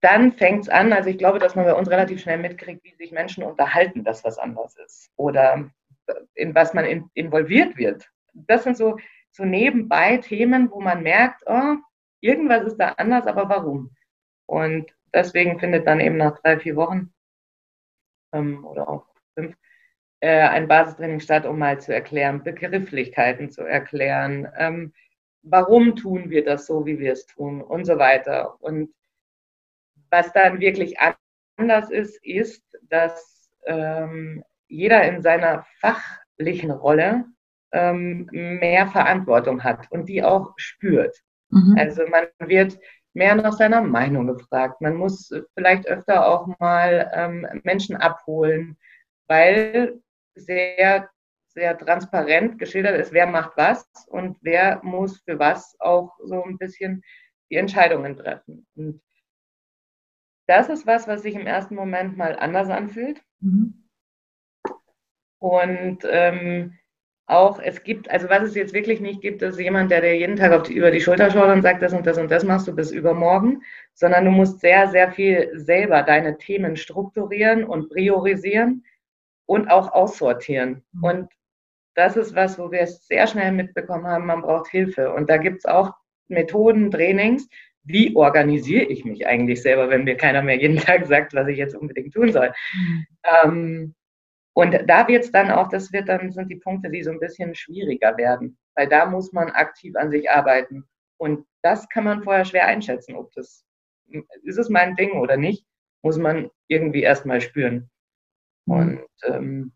dann fängt es an, also ich glaube, dass man bei uns relativ schnell mitkriegt, wie sich Menschen unterhalten, dass was anders ist. Oder in was man in, involviert wird. Das sind so, so nebenbei Themen, wo man merkt, oh, irgendwas ist da anders, aber warum? Und deswegen findet dann eben nach drei, vier Wochen ähm, oder auch fünf äh, ein Basistraining statt, um mal zu erklären, Begrifflichkeiten zu erklären, ähm, warum tun wir das so, wie wir es tun und so weiter. Und was dann wirklich anders ist, ist, dass ähm, jeder in seiner fachlichen Rolle ähm, mehr Verantwortung hat und die auch spürt. Mhm. Also man wird mehr nach seiner Meinung gefragt. Man muss vielleicht öfter auch mal ähm, Menschen abholen, weil sehr, sehr transparent geschildert ist, wer macht was und wer muss für was auch so ein bisschen die Entscheidungen treffen. Und das ist was, was sich im ersten Moment mal anders anfühlt. Mhm. Und ähm, auch, es gibt, also was es jetzt wirklich nicht gibt, ist jemand, der dir jeden Tag die, über die Schulter schaut und sagt, das und das und das machst du bis übermorgen, sondern du musst sehr, sehr viel selber deine Themen strukturieren und priorisieren und auch aussortieren. Mhm. Und das ist was, wo wir es sehr schnell mitbekommen haben, man braucht Hilfe. Und da gibt es auch Methoden, Trainings, wie organisiere ich mich eigentlich selber, wenn mir keiner mehr jeden Tag sagt, was ich jetzt unbedingt tun soll. Mhm. Ähm, und da wird es dann auch, das wird dann, sind die Punkte, die so ein bisschen schwieriger werden, weil da muss man aktiv an sich arbeiten. Und das kann man vorher schwer einschätzen, ob das, ist es mein Ding oder nicht, muss man irgendwie erstmal spüren. Mhm. Und ähm,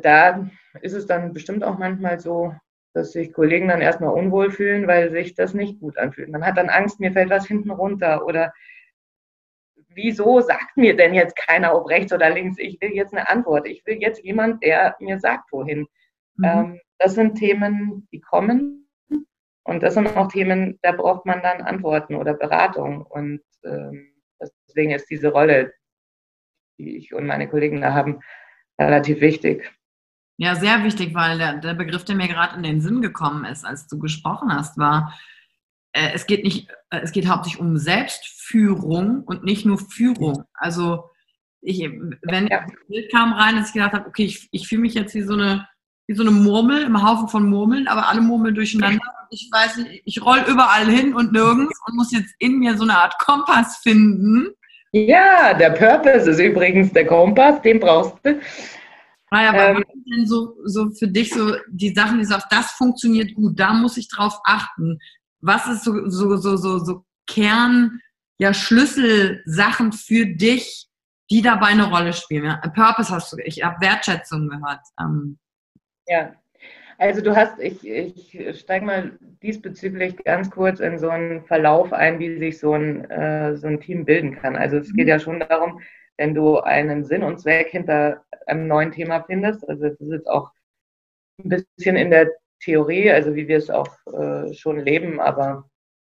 da ist es dann bestimmt auch manchmal so, dass sich Kollegen dann erstmal unwohl fühlen, weil sich das nicht gut anfühlt. Man hat dann Angst, mir fällt was hinten runter oder wieso sagt mir denn jetzt keiner, ob rechts oder links? Ich will jetzt eine Antwort. Ich will jetzt jemand, der mir sagt, wohin. Mhm. Ähm, das sind Themen, die kommen. Und das sind auch Themen, da braucht man dann Antworten oder Beratung. Und ähm, deswegen ist diese Rolle, die ich und meine Kollegen da haben, relativ wichtig. Ja, sehr wichtig, weil der, der Begriff, der mir gerade in den Sinn gekommen ist, als du gesprochen hast, war, es geht nicht, äh, es geht hauptsächlich um Selbstführung und nicht nur Führung. Also ich, wenn ja. das Bild kam rein, dass ich gedacht habe, okay, ich, ich fühle mich jetzt wie so eine wie so eine Murmel im Haufen von Murmeln, aber alle Murmeln durcheinander. Ich weiß nicht, ich roll überall hin und nirgends und muss jetzt in mir so eine Art Kompass finden. Ja, der Purpose ist übrigens der Kompass, den brauchst du. Naja, aber ähm, was sind denn so, so für dich so die Sachen, die sagst, das funktioniert gut, da muss ich drauf achten was ist so, so, so, so, so Kern, ja, Schlüsselsachen für dich, die dabei eine Rolle spielen? Ja? Purpose hast du, ich habe Wertschätzung gehört. Ähm. Ja, also du hast, ich, ich steige mal diesbezüglich ganz kurz in so einen Verlauf ein, wie sich so ein, äh, so ein Team bilden kann. Also es geht mhm. ja schon darum, wenn du einen Sinn und Zweck hinter einem neuen Thema findest, also das ist jetzt auch ein bisschen in der Theorie, also wie wir es auch äh, schon leben, aber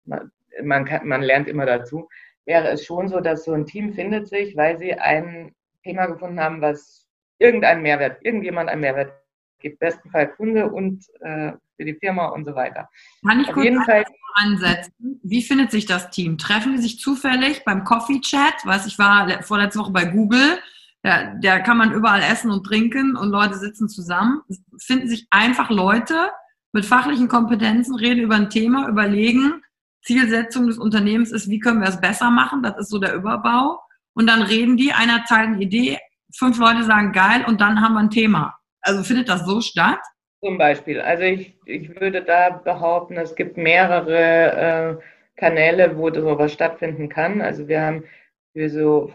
man, man, kann, man lernt immer dazu, wäre es schon so, dass so ein Team findet sich, weil sie ein Thema gefunden haben, was irgendeinen Mehrwert, irgendjemand einen Mehrwert gibt, besten Fall Kunde und äh, für die Firma und so weiter. Kann ich Auf kurz jeden Fall ansetzen? Wie findet sich das Team? Treffen die sich zufällig beim Coffee Chat? Weiß ich war vorletzte Woche bei Google ja, der kann man überall essen und trinken und Leute sitzen zusammen. Finden sich einfach Leute mit fachlichen Kompetenzen, reden über ein Thema, überlegen, Zielsetzung des Unternehmens ist, wie können wir es besser machen? Das ist so der Überbau. Und dann reden die, einer teilt eine Idee, fünf Leute sagen geil und dann haben wir ein Thema. Also findet das so statt? Zum Beispiel. Also ich, ich würde da behaupten, es gibt mehrere äh, Kanäle, wo sowas stattfinden kann. Also wir haben für so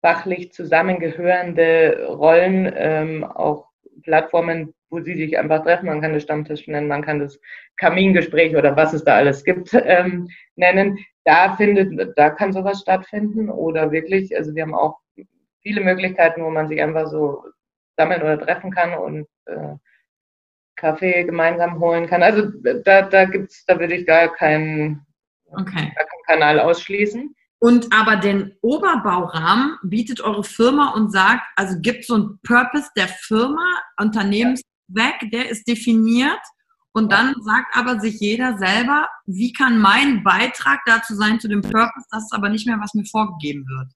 fachlich zusammengehörende Rollen ähm, auch Plattformen, wo sie sich einfach treffen. Man kann das Stammtisch nennen, man kann das Kamingespräch oder was es da alles gibt ähm, nennen. Da findet, da kann sowas stattfinden oder wirklich, also wir haben auch viele Möglichkeiten, wo man sich einfach so sammeln oder treffen kann und äh, Kaffee gemeinsam holen kann. Also da, da gibt's, da würde ich gar keinen, okay. gar keinen Kanal ausschließen. Und aber den Oberbaurahmen bietet eure Firma und sagt, also gibt so einen Purpose der Firma, Unternehmenszweck, der ist definiert. Und dann sagt aber sich jeder selber, wie kann mein Beitrag dazu sein zu dem Purpose, das ist aber nicht mehr, was mir vorgegeben wird.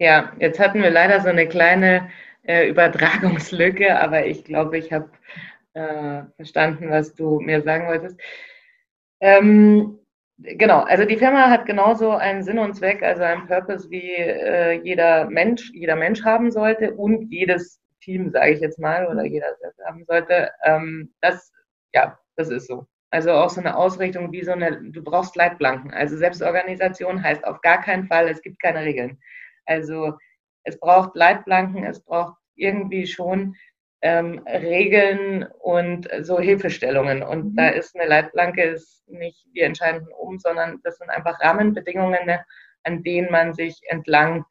Ja, jetzt hatten wir leider so eine kleine äh, Übertragungslücke, aber ich glaube, ich habe äh, verstanden, was du mir sagen wolltest. Ähm, genau, also die Firma hat genauso einen Sinn und Zweck, also einen Purpose, wie äh, jeder Mensch, jeder Mensch haben sollte und jedes Team, sage ich jetzt mal, oder jeder selbst haben sollte. Ähm, das, ja, das ist so. Also auch so eine Ausrichtung wie so eine, du brauchst Leitplanken. Also Selbstorganisation heißt auf gar keinen Fall, es gibt keine Regeln. Also es braucht Leitplanken, es braucht irgendwie schon ähm, Regeln und so Hilfestellungen. Und mhm. da ist eine Leitplanke ist nicht die entscheidenden um, sondern das sind einfach Rahmenbedingungen, ne, an denen man sich entlang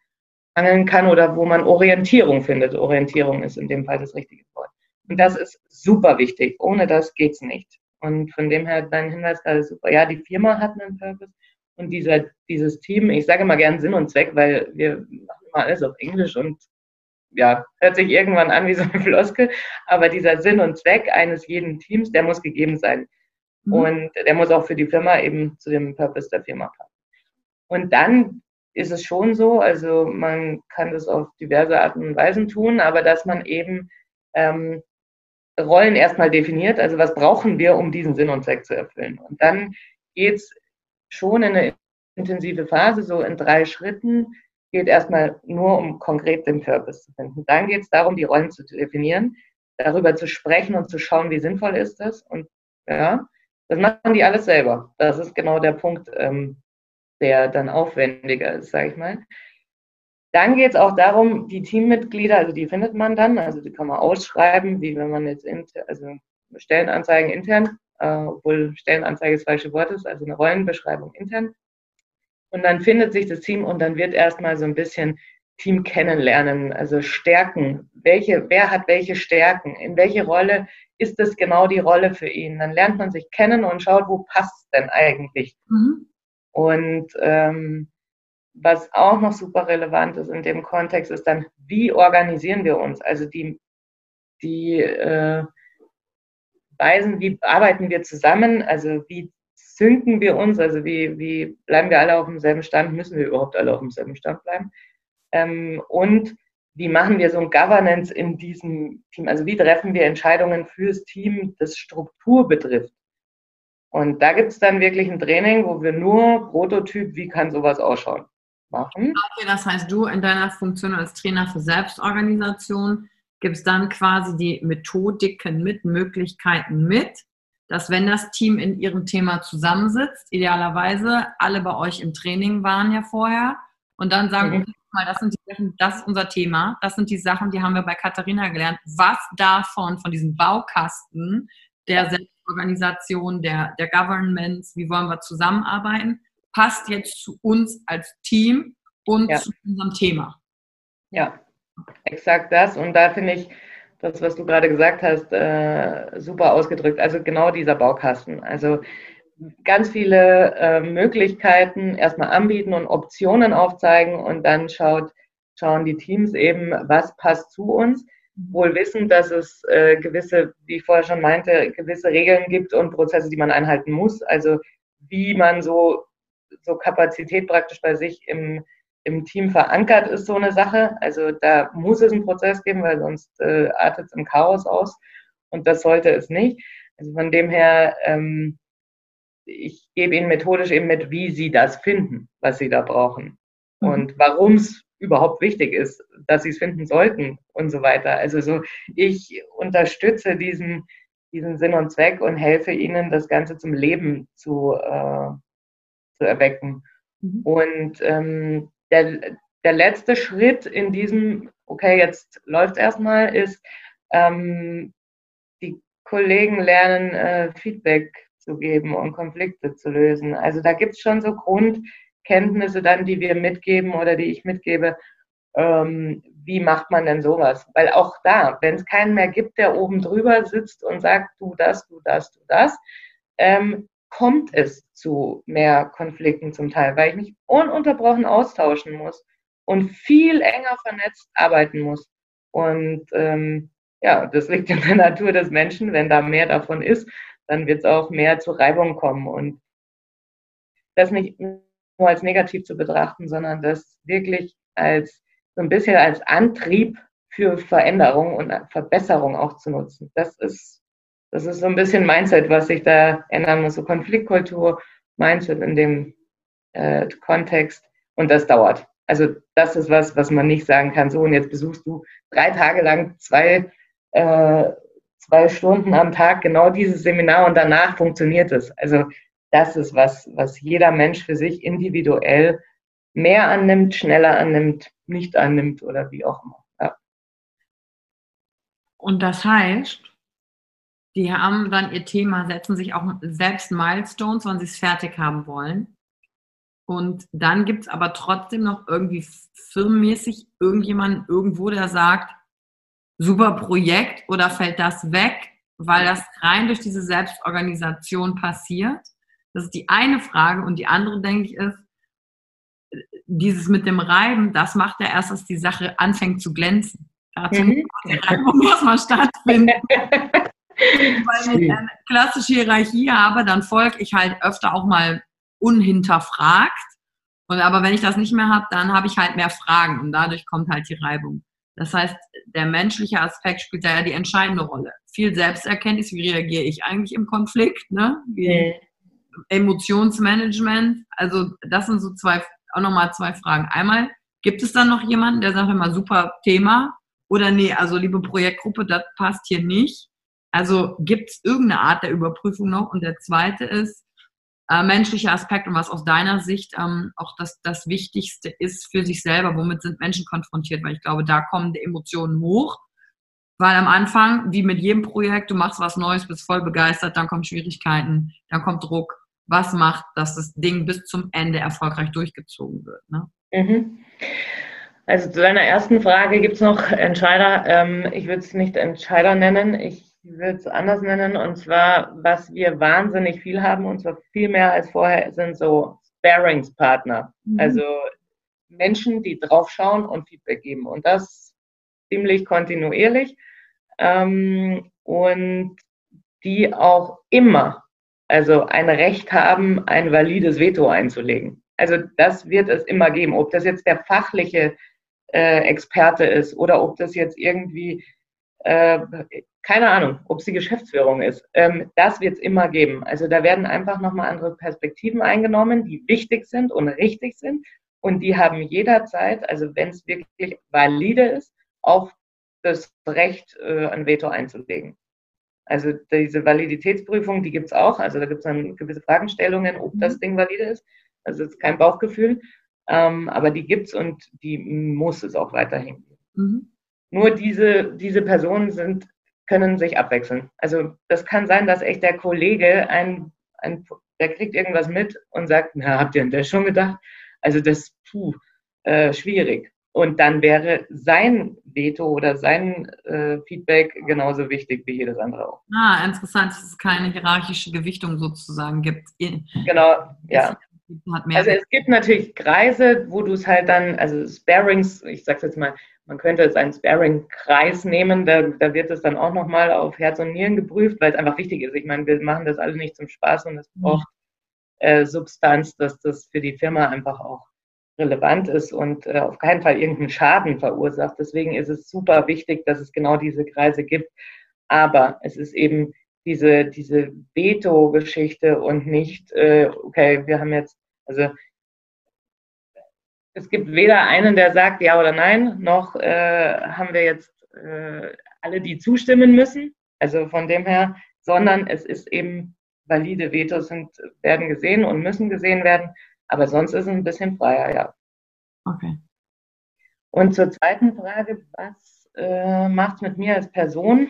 hangeln kann oder wo man Orientierung findet. Orientierung ist in dem Fall das richtige Wort. Und das ist super wichtig. Ohne das geht's nicht. Und von dem her dein Hinweis gerade super. Ja, die Firma hat einen Purpose und dieser, dieses Team, ich sage immer gern Sinn und Zweck, weil wir machen immer alles auf Englisch und ja, hört sich irgendwann an wie so eine Floskel, aber dieser Sinn und Zweck eines jeden Teams, der muss gegeben sein. Mhm. Und der muss auch für die Firma eben zu dem Purpose der Firma passen. Und dann ist es schon so, also man kann das auf diverse Arten und Weisen tun, aber dass man eben ähm, Rollen erstmal definiert, also was brauchen wir, um diesen Sinn und Zweck zu erfüllen. Und dann geht es schon in eine intensive Phase, so in drei Schritten, geht erstmal nur um konkret den Purpose zu finden. Dann geht es darum, die Rollen zu definieren, darüber zu sprechen und zu schauen, wie sinnvoll ist das. Und ja, das machen die alles selber. Das ist genau der Punkt, ähm, der dann aufwendiger ist, sage ich mal. Dann geht es auch darum, die Teammitglieder, also die findet man dann, also die kann man ausschreiben, wie wenn man jetzt, inter, also Stellenanzeigen intern, äh, obwohl Stellenanzeige das falsche Wort ist, also eine Rollenbeschreibung intern und dann findet sich das Team und dann wird erstmal so ein bisschen Team kennenlernen, also Stärken. Welche, wer hat welche Stärken? In welche Rolle ist das genau die Rolle für ihn? Dann lernt man sich kennen und schaut, wo passt es denn eigentlich? Mhm. Und ähm, was auch noch super relevant ist in dem Kontext, ist dann, wie organisieren wir uns? Also die, die äh, Weisen, wie arbeiten wir zusammen? Also wie synken wir uns, also wie, wie bleiben wir alle auf demselben Stand, müssen wir überhaupt alle auf demselben Stand bleiben? Ähm, und wie machen wir so ein Governance in diesem Team? Also wie treffen wir Entscheidungen fürs Team, das Struktur betrifft? Und da gibt es dann wirklich ein Training, wo wir nur Prototyp, wie kann sowas ausschauen, machen. Okay, das heißt, du in deiner Funktion als Trainer für Selbstorganisation gibst dann quasi die Methodiken mit, Möglichkeiten mit, dass wenn das Team in ihrem Thema zusammensitzt, idealerweise alle bei euch im Training waren ja vorher und dann sagen, mhm. okay, mal, das sind die Sachen, das ist unser Thema, das sind die Sachen, die haben wir bei Katharina gelernt. Was davon, von diesem Baukasten der Selbstorganisation, der, der Governments, wie wollen wir zusammenarbeiten, passt jetzt zu uns als Team und ja. zu unserem Thema. Ja, exakt das. Und da finde ich, das, was du gerade gesagt hast, äh, super ausgedrückt. Also genau dieser Baukasten. Also ganz viele äh, Möglichkeiten erstmal anbieten und Optionen aufzeigen und dann schaut, schauen die Teams eben, was passt zu uns. Wohl wissen, dass es äh, gewisse, wie ich vorher schon meinte, gewisse Regeln gibt und Prozesse, die man einhalten muss. Also wie man so, so Kapazität praktisch bei sich im, im Team verankert ist so eine Sache. Also da muss es einen Prozess geben, weil sonst äh, artet es im Chaos aus. Und das sollte es nicht. Also von dem her, ähm, ich gebe Ihnen methodisch eben mit, wie Sie das finden, was Sie da brauchen. Mhm. Und warum es überhaupt wichtig ist, dass sie es finden sollten und so weiter. Also so, ich unterstütze diesen, diesen Sinn und Zweck und helfe ihnen, das Ganze zum Leben zu, äh, zu erwecken. Mhm. Und ähm, der, der letzte Schritt in diesem, okay, jetzt läuft erstmal, ist, ähm, die Kollegen lernen, äh, Feedback zu geben und Konflikte zu lösen. Also da gibt es schon so Grundkenntnisse dann, die wir mitgeben oder die ich mitgebe. Ähm, wie macht man denn sowas? Weil auch da, wenn es keinen mehr gibt, der oben drüber sitzt und sagt, du das, du das, du das, ähm, kommt es zu mehr Konflikten zum Teil, weil ich mich ununterbrochen austauschen muss und viel enger vernetzt arbeiten muss. Und ähm, ja, das liegt in der Natur des Menschen. Wenn da mehr davon ist, dann wird es auch mehr zu Reibung kommen. Und das nicht nur als negativ zu betrachten, sondern das wirklich als so ein bisschen als Antrieb für Veränderung und Verbesserung auch zu nutzen. Das ist, das ist so ein bisschen Mindset, was sich da ändern muss. So Konfliktkultur, Mindset in dem äh, Kontext. Und das dauert. Also das ist was, was man nicht sagen kann. So, und jetzt besuchst du drei Tage lang zwei, äh, zwei Stunden am Tag genau dieses Seminar und danach funktioniert es. Also das ist was, was jeder Mensch für sich individuell mehr annimmt, schneller annimmt, nicht annimmt oder wie auch immer. Ja. Und das heißt, die haben dann ihr Thema, setzen sich auch selbst Milestones, wann sie es fertig haben wollen. Und dann gibt es aber trotzdem noch irgendwie firmenmäßig irgendjemanden irgendwo, der sagt, super Projekt oder fällt das weg, weil das rein durch diese Selbstorganisation passiert? Das ist die eine Frage. Und die andere, denke ich, ist, dieses mit dem Reiben, das macht ja erst, dass die Sache anfängt zu glänzen. Dazu mhm. muss Reibung erstmal stattfinden. Weil ich eine klassische Hierarchie habe, dann folge ich halt öfter auch mal unhinterfragt. Und aber wenn ich das nicht mehr habe, dann habe ich halt mehr Fragen und dadurch kommt halt die Reibung. Das heißt, der menschliche Aspekt spielt da ja die entscheidende Rolle. Viel Selbsterkenntnis, wie reagiere ich eigentlich im Konflikt, ne? Wie Emotionsmanagement. Also das sind so zwei, auch nochmal zwei Fragen. Einmal, gibt es dann noch jemanden, der sagt immer super Thema? Oder nee, also liebe Projektgruppe, das passt hier nicht. Also gibt es irgendeine Art der Überprüfung noch? Und der zweite ist, äh, menschlicher Aspekt und was aus deiner Sicht ähm, auch das, das Wichtigste ist für sich selber. Womit sind Menschen konfrontiert? Weil ich glaube, da kommen die Emotionen hoch. Weil am Anfang, wie mit jedem Projekt, du machst was Neues, bist voll begeistert, dann kommen Schwierigkeiten, dann kommt Druck. Was macht, dass das Ding bis zum Ende erfolgreich durchgezogen wird? Ne? Mhm. Also zu deiner ersten Frage gibt es noch Entscheider. Ähm, ich würde es nicht Entscheider nennen. Ich ich würde es anders nennen, und zwar, was wir wahnsinnig viel haben, und zwar viel mehr als vorher, sind so Sparingspartner. Mhm. Also Menschen, die draufschauen und Feedback geben. Und das ziemlich kontinuierlich. Ähm, und die auch immer, also ein Recht haben, ein valides Veto einzulegen. Also das wird es immer geben. Ob das jetzt der fachliche äh, Experte ist oder ob das jetzt irgendwie äh, keine Ahnung, ob es die Geschäftsführung ist. Ähm, das wird es immer geben. Also da werden einfach nochmal andere Perspektiven eingenommen, die wichtig sind und richtig sind. Und die haben jederzeit, also wenn es wirklich valide ist, auch das Recht, äh, ein Veto einzulegen. Also diese Validitätsprüfung, die gibt es auch. Also da gibt es dann gewisse Fragestellungen, ob das mhm. Ding valide ist. Also es ist kein Bauchgefühl, ähm, aber die gibt es und die muss es auch weiterhin geben. Mhm. Nur diese, diese Personen sind können sich abwechseln. Also das kann sein, dass echt der Kollege ein, ein der kriegt irgendwas mit und sagt, na, habt ihr denn das schon gedacht? Also das, puh, äh, schwierig. Und dann wäre sein Veto oder sein äh, Feedback genauso wichtig wie jedes andere auch. Ah, interessant, dass es keine hierarchische Gewichtung sozusagen gibt. Genau, ja. Also es gibt natürlich Kreise, wo du es halt dann, also Sparings, ich sag's jetzt mal, man könnte jetzt einen Sparing-Kreis nehmen, da, da wird es dann auch nochmal auf Herz und Nieren geprüft, weil es einfach wichtig ist. Ich meine, wir machen das alle nicht zum Spaß und es braucht äh, Substanz, dass das für die Firma einfach auch relevant ist und äh, auf keinen Fall irgendeinen Schaden verursacht. Deswegen ist es super wichtig, dass es genau diese Kreise gibt. Aber es ist eben diese, diese Veto-Geschichte und nicht, äh, okay, wir haben jetzt, also es gibt weder einen, der sagt ja oder nein, noch äh, haben wir jetzt äh, alle, die zustimmen müssen. Also von dem her, sondern es ist eben valide Vetos sind, werden gesehen und müssen gesehen werden. Aber sonst ist es ein bisschen freier, ja. Okay. Und zur zweiten Frage, was äh, macht es mit mir als Person?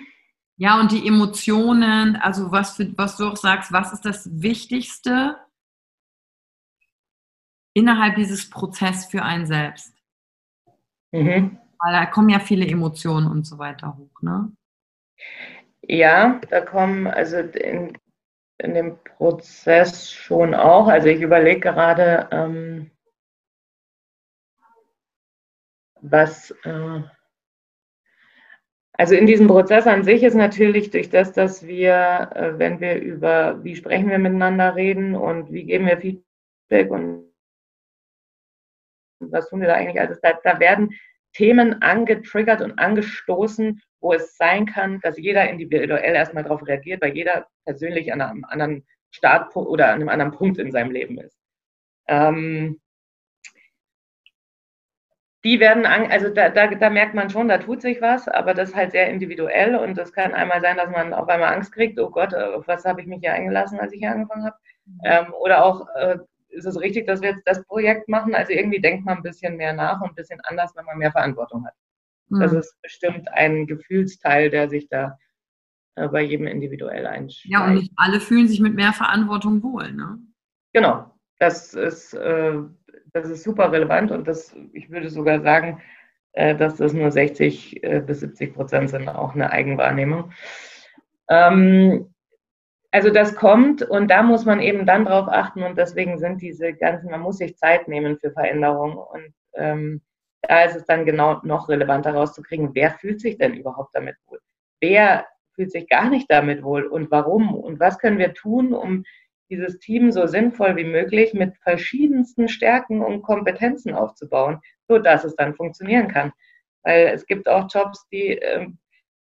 Ja, und die Emotionen, also was, für, was du auch sagst, was ist das Wichtigste innerhalb dieses Prozesses für einen selbst? Mhm. Weil da kommen ja viele Emotionen und so weiter hoch, ne? Ja, da kommen, also in, in dem Prozess schon auch. Also ich überlege gerade, ähm, was, äh, also in diesem Prozess an sich ist natürlich durch das, dass wir, äh, wenn wir über, wie sprechen wir miteinander reden und wie geben wir Feedback und was tun wir da eigentlich alles, da, da werden Themen angetriggert und angestoßen, wo es sein kann, dass jeder individuell erstmal darauf reagiert, weil jeder persönlich an einem anderen Startpunkt oder an einem anderen Punkt in seinem Leben ist. Ähm, die werden, an, also da, da, da, merkt man schon, da tut sich was, aber das ist halt sehr individuell und das kann einmal sein, dass man auf einmal Angst kriegt, oh Gott, auf was habe ich mich hier eingelassen, als ich hier angefangen habe. Mhm. Ähm, oder auch, äh, ist es richtig, dass wir jetzt das Projekt machen? Also irgendwie denkt man ein bisschen mehr nach und ein bisschen anders, wenn man mehr Verantwortung hat. Mhm. Das ist bestimmt ein Gefühlsteil, der sich da äh, bei jedem individuell einschleicht. Ja, und nicht alle fühlen sich mit mehr Verantwortung wohl, ne? Genau. Das ist, äh, das ist super relevant und das, ich würde sogar sagen, äh, dass das nur 60 äh, bis 70 Prozent sind, auch eine Eigenwahrnehmung. Ähm, also das kommt und da muss man eben dann drauf achten und deswegen sind diese ganzen, man muss sich Zeit nehmen für Veränderungen und ähm, da ist es dann genau noch relevanter rauszukriegen, wer fühlt sich denn überhaupt damit wohl? Wer fühlt sich gar nicht damit wohl und warum? Und was können wir tun, um dieses Team so sinnvoll wie möglich mit verschiedensten Stärken und Kompetenzen aufzubauen, so dass es dann funktionieren kann? Weil es gibt auch Jobs, die äh,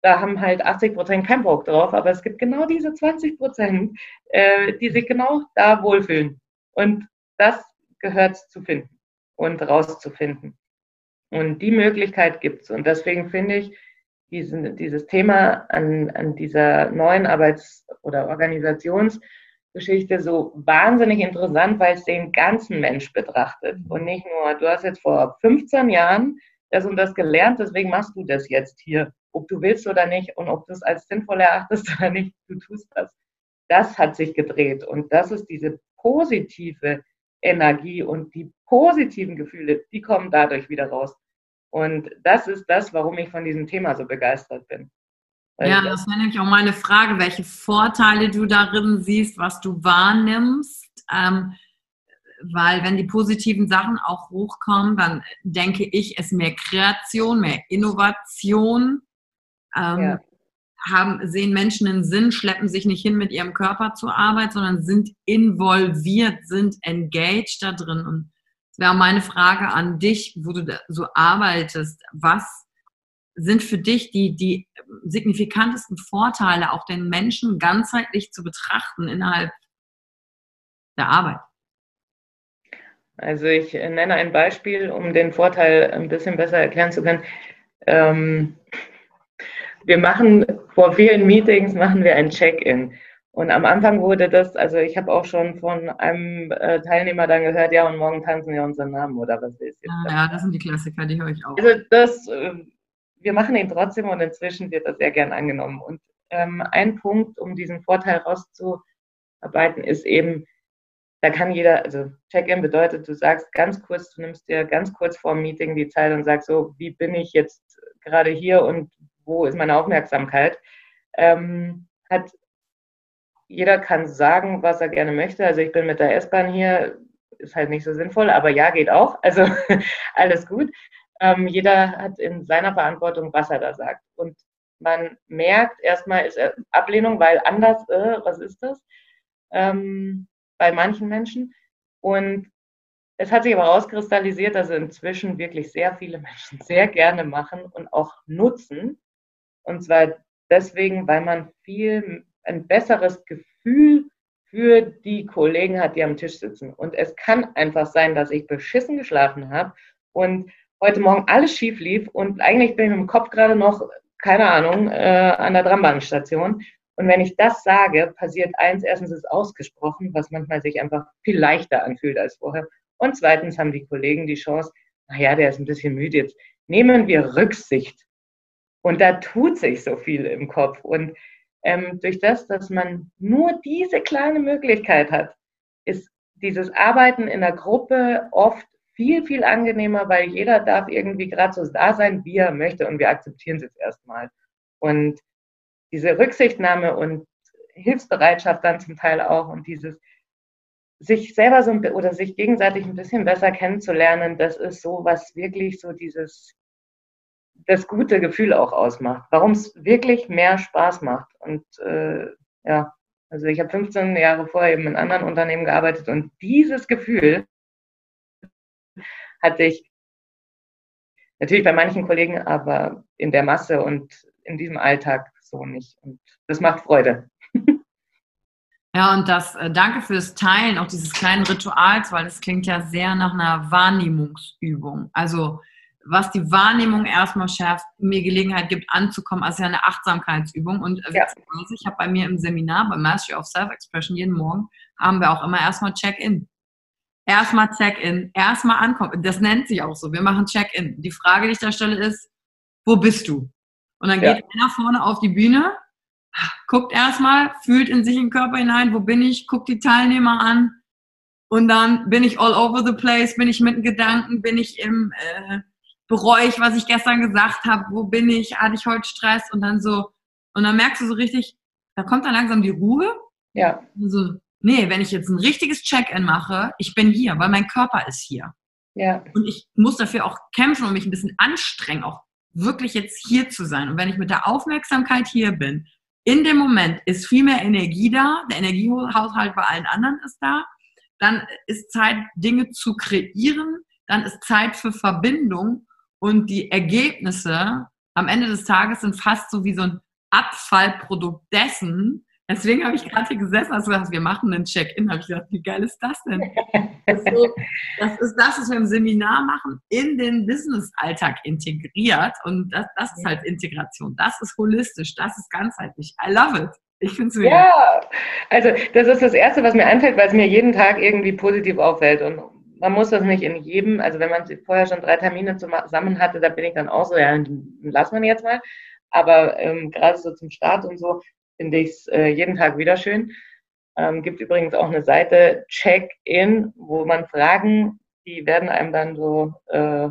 da haben halt 80 Prozent keinen Bock drauf, aber es gibt genau diese 20 Prozent, äh, die sich genau da wohlfühlen. Und das gehört zu finden und rauszufinden. Und die Möglichkeit gibt es. Und deswegen finde ich diesen, dieses Thema an, an dieser neuen Arbeits- oder Organisationsgeschichte so wahnsinnig interessant, weil es den ganzen Mensch betrachtet und nicht nur, du hast jetzt vor 15 Jahren das und das gelernt, deswegen machst du das jetzt hier, ob du willst oder nicht und ob du es als sinnvoll erachtest oder nicht, du tust das. Das hat sich gedreht und das ist diese positive Energie und die positiven Gefühle, die kommen dadurch wieder raus. Und das ist das, warum ich von diesem Thema so begeistert bin. Ja, das wäre nämlich auch meine Frage, welche Vorteile du darin siehst, was du wahrnimmst. Ähm, weil wenn die positiven Sachen auch hochkommen, dann denke ich, es mehr Kreation, mehr Innovation. Ähm, ja. haben, sehen Menschen einen Sinn, schleppen sich nicht hin mit ihrem Körper zur Arbeit, sondern sind involviert, sind engaged da drin. Und es wäre meine Frage an dich, wo du so arbeitest. Was sind für dich die, die signifikantesten Vorteile, auch den Menschen ganzheitlich zu betrachten innerhalb der Arbeit? Also ich nenne ein Beispiel, um den Vorteil ein bisschen besser erklären zu können. Ähm, wir machen vor vielen Meetings machen wir ein Check-in. Und am Anfang wurde das, also ich habe auch schon von einem äh, Teilnehmer dann gehört, ja, und morgen tanzen wir unseren Namen oder was ist jetzt. Ah, ja, das sind die Klassiker, die höre ich auch. Also das, äh, wir machen ihn trotzdem und inzwischen wird das sehr gern angenommen. Und ähm, ein Punkt, um diesen Vorteil rauszuarbeiten, ist eben, da kann jeder, also Check-in bedeutet, du sagst ganz kurz, du nimmst dir ganz kurz vor dem Meeting die Zeit und sagst so, wie bin ich jetzt gerade hier und wo ist meine Aufmerksamkeit? Ähm, hat jeder kann sagen, was er gerne möchte. Also ich bin mit der S-Bahn hier, ist halt nicht so sinnvoll, aber ja, geht auch. Also alles gut. Ähm, jeder hat in seiner Verantwortung, was er da sagt. Und man merkt erstmal ist Ablehnung, weil anders, äh, was ist das? Ähm, bei manchen Menschen. Und es hat sich aber herauskristallisiert, dass inzwischen wirklich sehr viele Menschen sehr gerne machen und auch nutzen. Und zwar deswegen, weil man viel ein besseres Gefühl für die Kollegen hat, die am Tisch sitzen. Und es kann einfach sein, dass ich beschissen geschlafen habe und heute Morgen alles schief lief und eigentlich bin ich mit dem Kopf gerade noch, keine Ahnung, äh, an der Trambahnstation. Und wenn ich das sage, passiert eins, erstens ist ausgesprochen, was manchmal sich einfach viel leichter anfühlt als vorher. Und zweitens haben die Kollegen die Chance, naja, der ist ein bisschen müde, jetzt nehmen wir Rücksicht. Und da tut sich so viel im Kopf. Und ähm, durch das, dass man nur diese kleine Möglichkeit hat, ist dieses Arbeiten in der Gruppe oft viel, viel angenehmer, weil jeder darf irgendwie gerade so da sein, wie er möchte und wir akzeptieren es jetzt erstmal. Und diese Rücksichtnahme und Hilfsbereitschaft dann zum Teil auch und dieses sich selber so oder sich gegenseitig ein bisschen besser kennenzulernen, das ist so, was wirklich so dieses das gute Gefühl auch ausmacht, warum es wirklich mehr Spaß macht. Und äh, ja, also ich habe 15 Jahre vorher eben in anderen Unternehmen gearbeitet und dieses Gefühl hatte ich natürlich bei manchen Kollegen, aber in der Masse und in diesem Alltag so nicht. Und das macht Freude. Ja, und das, äh, danke fürs Teilen auch dieses kleinen Rituals, weil es klingt ja sehr nach einer Wahrnehmungsübung. Also, was die Wahrnehmung erstmal schärft, mir Gelegenheit gibt, anzukommen, also ja eine Achtsamkeitsübung. Und äh, ja. ich habe bei mir im Seminar, beim Mastery of Self-Expression, jeden Morgen haben wir auch immer erstmal Check-in. Erstmal Check-in, erstmal ankommen. Das nennt sich auch so. Wir machen Check-in. Die Frage, die ich da stelle, ist, wo bist du? Und dann ja. geht einer vorne auf die Bühne, guckt erstmal, fühlt in sich den Körper hinein, wo bin ich, guckt die Teilnehmer an. Und dann bin ich all over the place, bin ich mit den Gedanken, bin ich im, äh, bereue ich, was ich gestern gesagt habe, wo bin ich, hatte ich heute Stress und dann so, und dann merkst du so richtig, da kommt dann langsam die Ruhe. Ja. So, nee, wenn ich jetzt ein richtiges Check-in mache, ich bin hier, weil mein Körper ist hier. Ja. Und ich muss dafür auch kämpfen und mich ein bisschen anstrengen, auch wirklich jetzt hier zu sein. Und wenn ich mit der Aufmerksamkeit hier bin, in dem Moment ist viel mehr Energie da, der Energiehaushalt bei allen anderen ist da, dann ist Zeit, Dinge zu kreieren, dann ist Zeit für Verbindung und die Ergebnisse am Ende des Tages sind fast so wie so ein Abfallprodukt dessen, Deswegen habe ich gerade hier gesessen, als du gesagt wir machen einen Check-in. habe ich gedacht, wie geil ist das denn? Das ist, so, das ist, das, was wir im Seminar machen, in den Business-Alltag integriert. Und das, das ist halt Integration. Das ist holistisch, das ist ganzheitlich. I love it. Ich finde es mega. Ja, also das ist das Erste, was mir einfällt, weil es mir jeden Tag irgendwie positiv auffällt. Und man muss das nicht in jedem, also wenn man vorher schon drei Termine zusammen hatte, da bin ich dann auch so, ja, lassen wir jetzt mal. Aber ähm, gerade so zum Start und so, finde ich es äh, jeden Tag wieder schön. Ähm, gibt übrigens auch eine Seite Check-in, wo man Fragen, die werden einem dann so äh,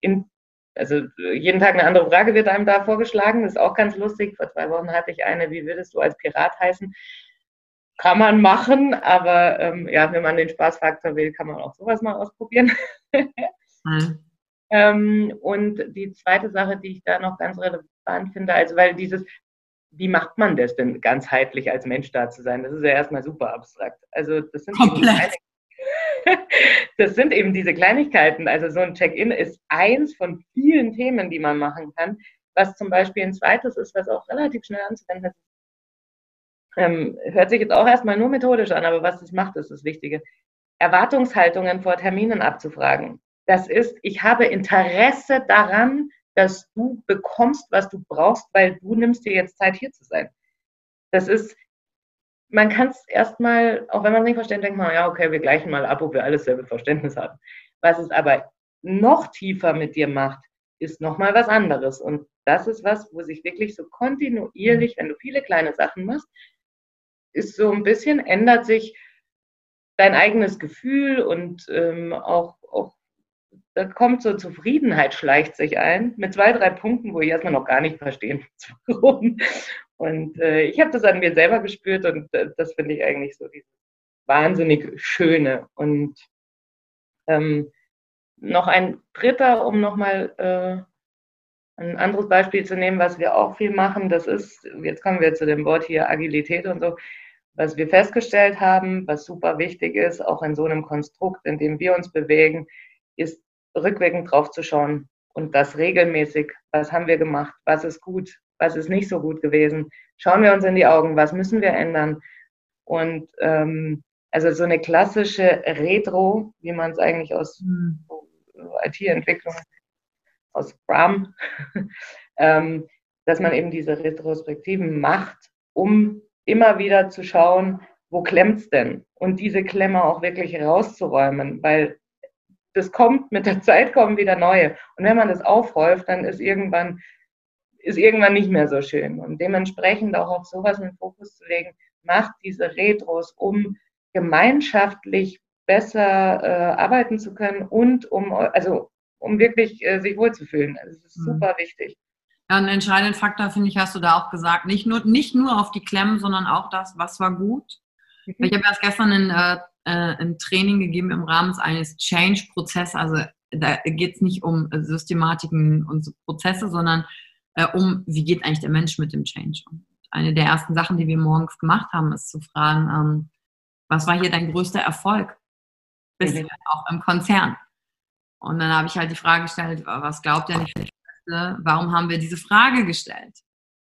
in, also jeden Tag eine andere Frage wird einem da vorgeschlagen. Das ist auch ganz lustig. Vor zwei Wochen hatte ich eine, wie würdest du als Pirat heißen? Kann man machen, aber ähm, ja, wenn man den Spaßfaktor will, kann man auch sowas mal ausprobieren. mhm. ähm, und die zweite Sache, die ich da noch ganz relevant finde, also weil dieses, wie macht man das denn ganzheitlich als Mensch da zu sein? Das ist ja erstmal super abstrakt. Also das sind, das sind eben diese Kleinigkeiten. Also so ein Check-in ist eins von vielen Themen, die man machen kann. Was zum Beispiel ein zweites ist, was auch relativ schnell anzuwenden ist, ähm, hört sich jetzt auch erstmal nur methodisch an, aber was das macht, ist das Wichtige. Erwartungshaltungen vor Terminen abzufragen. Das ist, ich habe Interesse daran, dass du bekommst, was du brauchst, weil du nimmst dir jetzt Zeit, hier zu sein. Das ist, man kann es erstmal, auch wenn man es nicht versteht, denkt man, ja, okay, wir gleichen mal ab, ob wir alles selbe Verständnis haben. Was es aber noch tiefer mit dir macht, ist nochmal was anderes. Und das ist was, wo sich wirklich so kontinuierlich, wenn du viele kleine Sachen machst, ist so ein bisschen, ändert sich dein eigenes Gefühl und ähm, auch, da kommt so Zufriedenheit, schleicht sich ein, mit zwei, drei Punkten, wo ich erstmal noch gar nicht verstehe, warum. Und äh, ich habe das an mir selber gespürt und äh, das finde ich eigentlich so dieses wahnsinnig Schöne. Und ähm, noch ein dritter, um nochmal äh, ein anderes Beispiel zu nehmen, was wir auch viel machen, das ist, jetzt kommen wir zu dem Wort hier Agilität und so, was wir festgestellt haben, was super wichtig ist, auch in so einem Konstrukt, in dem wir uns bewegen, ist rückwirkend drauf zu schauen und das regelmäßig. Was haben wir gemacht? Was ist gut? Was ist nicht so gut gewesen? Schauen wir uns in die Augen. Was müssen wir ändern? Und ähm, also so eine klassische Retro, wie man es eigentlich aus mhm. IT-Entwicklung, aus Scrum, ähm, dass man eben diese Retrospektiven macht, um immer wieder zu schauen, wo klemmt's denn? Und diese Klemme auch wirklich rauszuräumen, weil das kommt, mit der Zeit kommen wieder neue. Und wenn man das aufhäuft, dann ist irgendwann, ist irgendwann nicht mehr so schön. Und dementsprechend auch auf sowas einen Fokus zu legen, macht diese Retros, um gemeinschaftlich besser äh, arbeiten zu können und um, also, um wirklich äh, sich wohlzufühlen. Also, das ist mhm. super wichtig. Ja, einen entscheidenden Faktor, finde ich, hast du da auch gesagt. Nicht nur, nicht nur auf die Klemmen, sondern auch das, was war gut. Mhm. Ich habe erst gestern ein, äh, äh, ein Training gegeben im Rahmen eines Change-Prozesses. Also da geht es nicht um Systematiken und Prozesse, sondern äh, um, wie geht eigentlich der Mensch mit dem Change um. Eine der ersten Sachen, die wir morgens gemacht haben, ist zu fragen, ähm, was war hier dein größter Erfolg bisher, mhm. auch im Konzern? Und dann habe ich halt die Frage gestellt, was glaubt ihr nicht, warum haben wir diese Frage gestellt?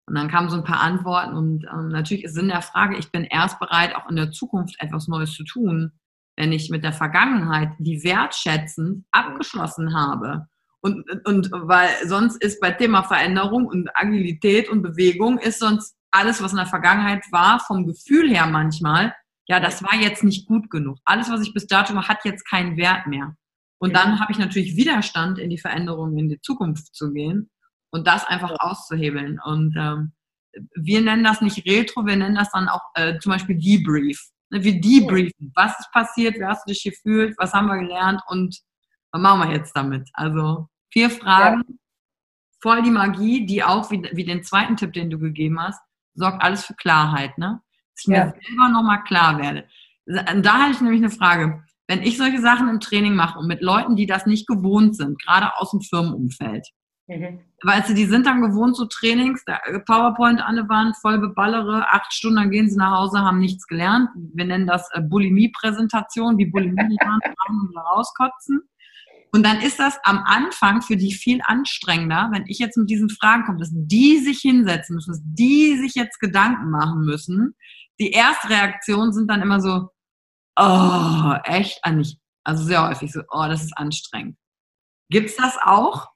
Und dann kamen so ein paar Antworten und ähm, natürlich ist Sinn der Frage, ich bin erst bereit, auch in der Zukunft etwas Neues zu tun, wenn ich mit der Vergangenheit die wertschätzend abgeschlossen habe. Und, und weil sonst ist bei Thema Veränderung und Agilität und Bewegung ist sonst alles, was in der Vergangenheit war, vom Gefühl her manchmal, ja, das war jetzt nicht gut genug. Alles, was ich bis dato mache, hat jetzt keinen Wert mehr. Und dann habe ich natürlich Widerstand, in die Veränderung in die Zukunft zu gehen und das einfach auszuhebeln. Und ähm, wir nennen das nicht Retro, wir nennen das dann auch äh, zum Beispiel Debrief. Ne, wir debriefen. Was ist passiert? Wie hast du dich gefühlt? Was haben wir gelernt? Und was machen wir jetzt damit? Also vier Fragen, ja. voll die Magie, die auch, wie, wie den zweiten Tipp, den du gegeben hast, sorgt alles für Klarheit. Ne? Dass ich ja. mir selber nochmal klar werde. Da habe ich nämlich eine Frage. Wenn ich solche Sachen im Training mache und mit Leuten, die das nicht gewohnt sind, gerade aus dem Firmenumfeld, Mhm. Weißt du, die sind dann gewohnt, so Trainings, PowerPoint an der Wand, voll beballere, acht Stunden, dann gehen sie nach Hause, haben nichts gelernt. Wir nennen das äh, Bulimie-Präsentation, die Bulimie und rauskotzen. Und dann ist das am Anfang für die viel anstrengender, wenn ich jetzt mit diesen Fragen komme, dass die sich hinsetzen müssen, dass die sich jetzt Gedanken machen müssen. Die Erstreaktionen sind dann immer so, oh, echt, ah, also sehr häufig so, oh, das ist anstrengend. Gibt's das auch?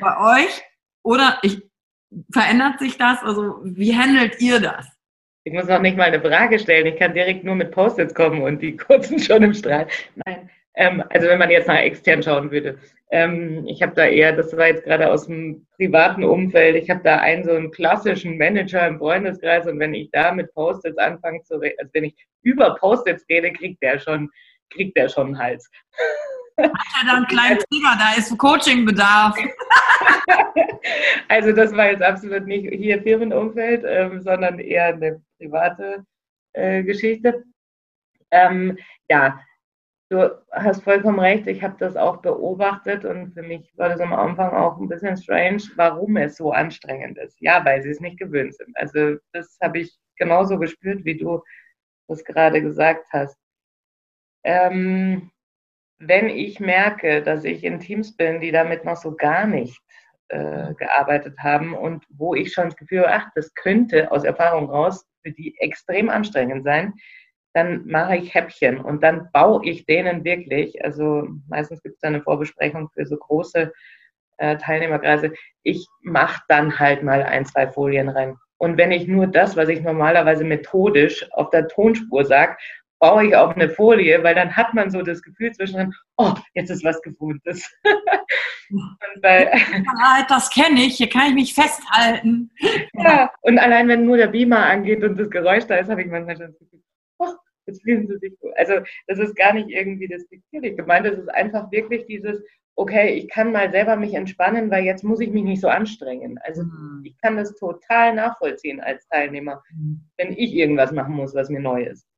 Bei euch? Oder ich, verändert sich das? Also wie handelt ihr das? Ich muss noch nicht mal eine Frage stellen. Ich kann direkt nur mit Post-its kommen und die kurzen schon im Strahl. Nein, ähm, also wenn man jetzt nach extern schauen würde. Ähm, ich habe da eher, das war jetzt gerade aus dem privaten Umfeld, ich habe da einen so einen klassischen Manager im Freundeskreis und wenn ich da mit Post-its anfange zu reden, also wenn ich über Post-its rede, kriegt der schon, kriegt der schon einen Hals. Hat er da einen kleinen Trigger, da ist Coachingbedarf. also das war jetzt absolut nicht hier Firmenumfeld, ähm, sondern eher eine private äh, Geschichte. Ähm, ja, du hast vollkommen recht, ich habe das auch beobachtet und für mich war das am Anfang auch ein bisschen strange, warum es so anstrengend ist. Ja, weil sie es nicht gewöhnt sind. Also das habe ich genauso gespürt, wie du das gerade gesagt hast. Ähm, wenn ich merke, dass ich in Teams bin, die damit noch so gar nicht äh, gearbeitet haben und wo ich schon das Gefühl habe, ach, das könnte aus Erfahrung raus für die extrem anstrengend sein, dann mache ich Häppchen und dann baue ich denen wirklich, also meistens gibt es eine Vorbesprechung für so große äh, Teilnehmerkreise, ich mache dann halt mal ein, zwei Folien rein. Und wenn ich nur das, was ich normalerweise methodisch auf der Tonspur sage, baue ich auf eine Folie, weil dann hat man so das Gefühl zwischen, oh, jetzt ist was Gefundenes. und bei, das kenne ich, hier kann ich mich festhalten. ja, und allein wenn nur der Beamer angeht und das Geräusch da ist, habe ich manchmal schon das Gefühl, oh, jetzt fühlen sie sich gut. Also das ist gar nicht irgendwie das despektierlich gemeint, das ist einfach wirklich dieses, okay, ich kann mal selber mich entspannen, weil jetzt muss ich mich nicht so anstrengen. Also mhm. ich kann das total nachvollziehen als Teilnehmer, mhm. wenn ich irgendwas machen muss, was mir neu ist.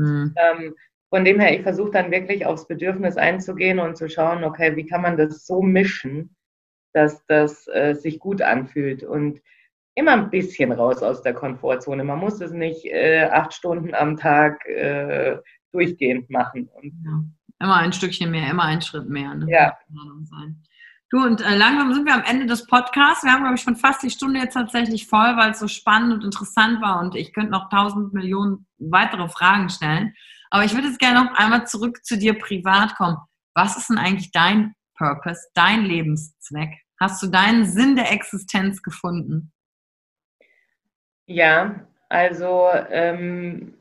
Mhm. Ähm, von dem her, ich versuche dann wirklich aufs Bedürfnis einzugehen und zu schauen, okay, wie kann man das so mischen, dass das äh, sich gut anfühlt und immer ein bisschen raus aus der Komfortzone. Man muss es nicht äh, acht Stunden am Tag äh, durchgehend machen. Und ja. Immer ein Stückchen mehr, immer ein Schritt mehr. Ne? Ja. Du, und äh, langsam sind wir am Ende des Podcasts. Wir haben, glaube ich, schon fast die Stunde jetzt tatsächlich voll, weil es so spannend und interessant war und ich könnte noch tausend Millionen weitere Fragen stellen. Aber ich würde jetzt gerne noch einmal zurück zu dir privat kommen. Was ist denn eigentlich dein Purpose, dein Lebenszweck? Hast du deinen Sinn der Existenz gefunden? Ja, also ähm,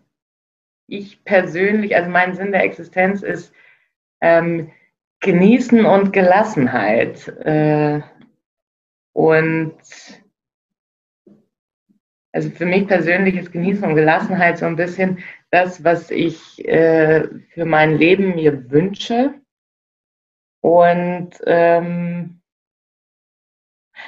ich persönlich, also mein Sinn der Existenz ist ähm, Genießen und Gelassenheit. Äh, und also für mich persönlich ist Genießen und Gelassenheit so ein bisschen das, was ich äh, für mein Leben mir wünsche. Und ähm,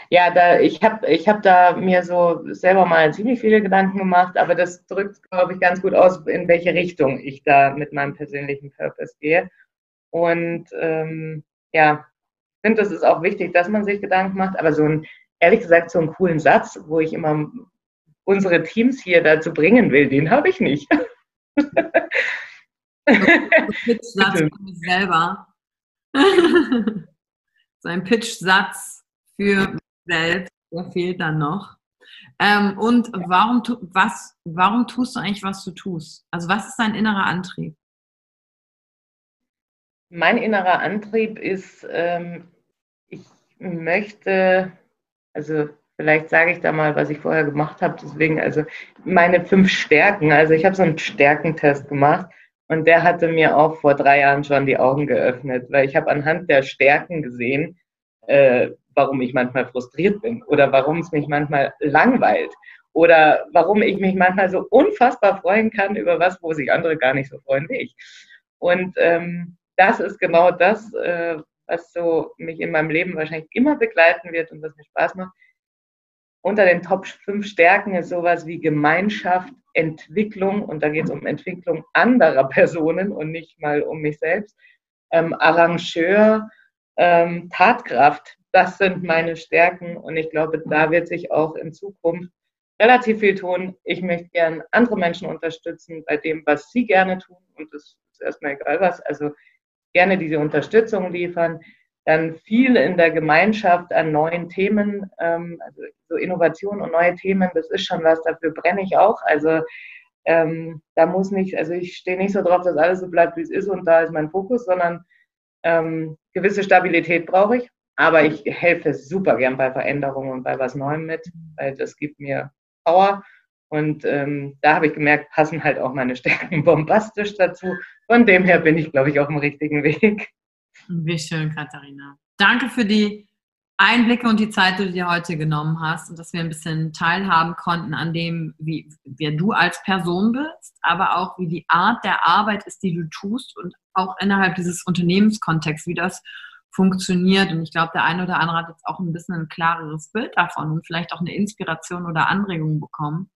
ja, da, ich habe ich hab da mir so selber mal ziemlich viele Gedanken gemacht, aber das drückt, glaube ich, ganz gut aus, in welche Richtung ich da mit meinem persönlichen Purpose gehe. Und ähm, ja, ich finde, das ist auch wichtig, dass man sich Gedanken macht, aber so ein, ehrlich gesagt, so einen coolen Satz, wo ich immer unsere Teams hier dazu bringen will, den habe ich nicht. Pitch-Satz für mich selber. so ein Pitch-Satz für mich selbst, der fehlt dann noch. Ähm, und warum, was, warum tust du eigentlich, was du tust? Also was ist dein innerer Antrieb? Mein innerer Antrieb ist, ähm, ich möchte, also vielleicht sage ich da mal, was ich vorher gemacht habe, deswegen, also meine fünf Stärken, also ich habe so einen Stärkentest gemacht und der hatte mir auch vor drei Jahren schon die Augen geöffnet, weil ich habe anhand der Stärken gesehen, äh, warum ich manchmal frustriert bin oder warum es mich manchmal langweilt oder warum ich mich manchmal so unfassbar freuen kann über was, wo sich andere gar nicht so freuen wie ich. Und ähm, das ist genau das, äh, was so mich in meinem Leben wahrscheinlich immer begleiten wird und was mir Spaß macht. Unter den Top 5 Stärken ist sowas wie Gemeinschaft, Entwicklung, und da geht es um Entwicklung anderer Personen und nicht mal um mich selbst, ähm, Arrangeur, ähm, Tatkraft. Das sind meine Stärken und ich glaube, da wird sich auch in Zukunft relativ viel tun. Ich möchte gern andere Menschen unterstützen bei dem, was sie gerne tun und das ist erstmal egal was. Also gerne diese Unterstützung liefern. Dann viel in der Gemeinschaft an neuen Themen, ähm, also so Innovation und neue Themen, das ist schon was, dafür brenne ich auch. Also ähm, da muss nicht, also ich stehe nicht so drauf, dass alles so bleibt, wie es ist und da ist mein Fokus, sondern ähm, gewisse Stabilität brauche ich. Aber ich helfe super gern bei Veränderungen und bei was Neuem mit, weil das gibt mir Power und ähm, da habe ich gemerkt, passen halt auch meine Stärken bombastisch dazu. Von dem her bin ich, glaube ich, auf dem richtigen Weg. Wie schön, Katharina. Danke für die Einblicke und die Zeit, die du dir heute genommen hast und dass wir ein bisschen teilhaben konnten an dem, wie wer du als Person bist, aber auch wie die Art der Arbeit ist, die du tust und auch innerhalb dieses Unternehmenskontexts, wie das funktioniert. Und ich glaube, der eine oder andere hat jetzt auch ein bisschen ein klareres Bild davon und vielleicht auch eine Inspiration oder Anregung bekommen.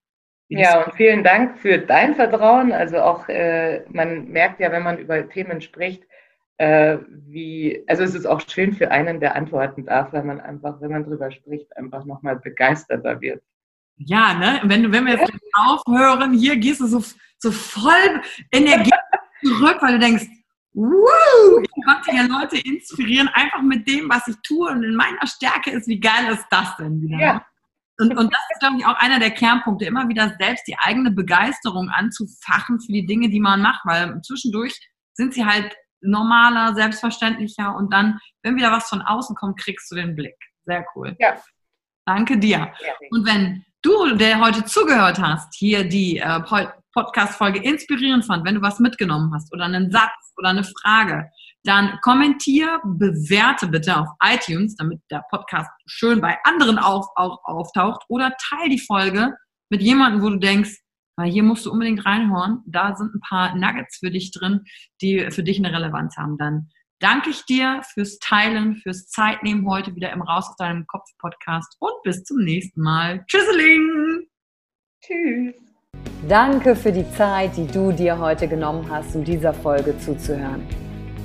Ja, und vielen Dank für dein Vertrauen. Also auch, äh, man merkt ja, wenn man über Themen spricht, äh, wie, also es ist auch schön für einen, der antworten darf, weil man einfach, wenn man drüber spricht, einfach nochmal begeisterter wird. Ja, ne? Wenn, wenn wir jetzt ja. aufhören, hier gehst du so, so voll Energie zurück, weil du denkst, Woo! Ich konnte ja Leute inspirieren, einfach mit dem, was ich tue und in meiner Stärke ist, wie geil ist das denn wieder? Ja. Und, und das ist, glaube ich, auch einer der Kernpunkte, immer wieder selbst die eigene Begeisterung anzufachen für die Dinge, die man macht, weil zwischendurch sind sie halt normaler, selbstverständlicher und dann, wenn wieder was von außen kommt, kriegst du den Blick. Sehr cool. Ja. Danke dir. Und wenn du, der heute zugehört hast, hier die äh, Podcast-Folge inspirierend fand, wenn du was mitgenommen hast oder einen Satz oder eine Frage, dann kommentier, bewerte bitte auf iTunes, damit der Podcast schön bei anderen auf, auch auftaucht oder teil die Folge mit jemandem, wo du denkst, weil hier musst du unbedingt reinhören. Da sind ein paar Nuggets für dich drin, die für dich eine Relevanz haben. Dann danke ich dir fürs Teilen, fürs Zeitnehmen heute wieder im Raus aus deinem Kopf Podcast und bis zum nächsten Mal. Tschüsseling! Tschüss! Danke für die Zeit, die du dir heute genommen hast, um dieser Folge zuzuhören.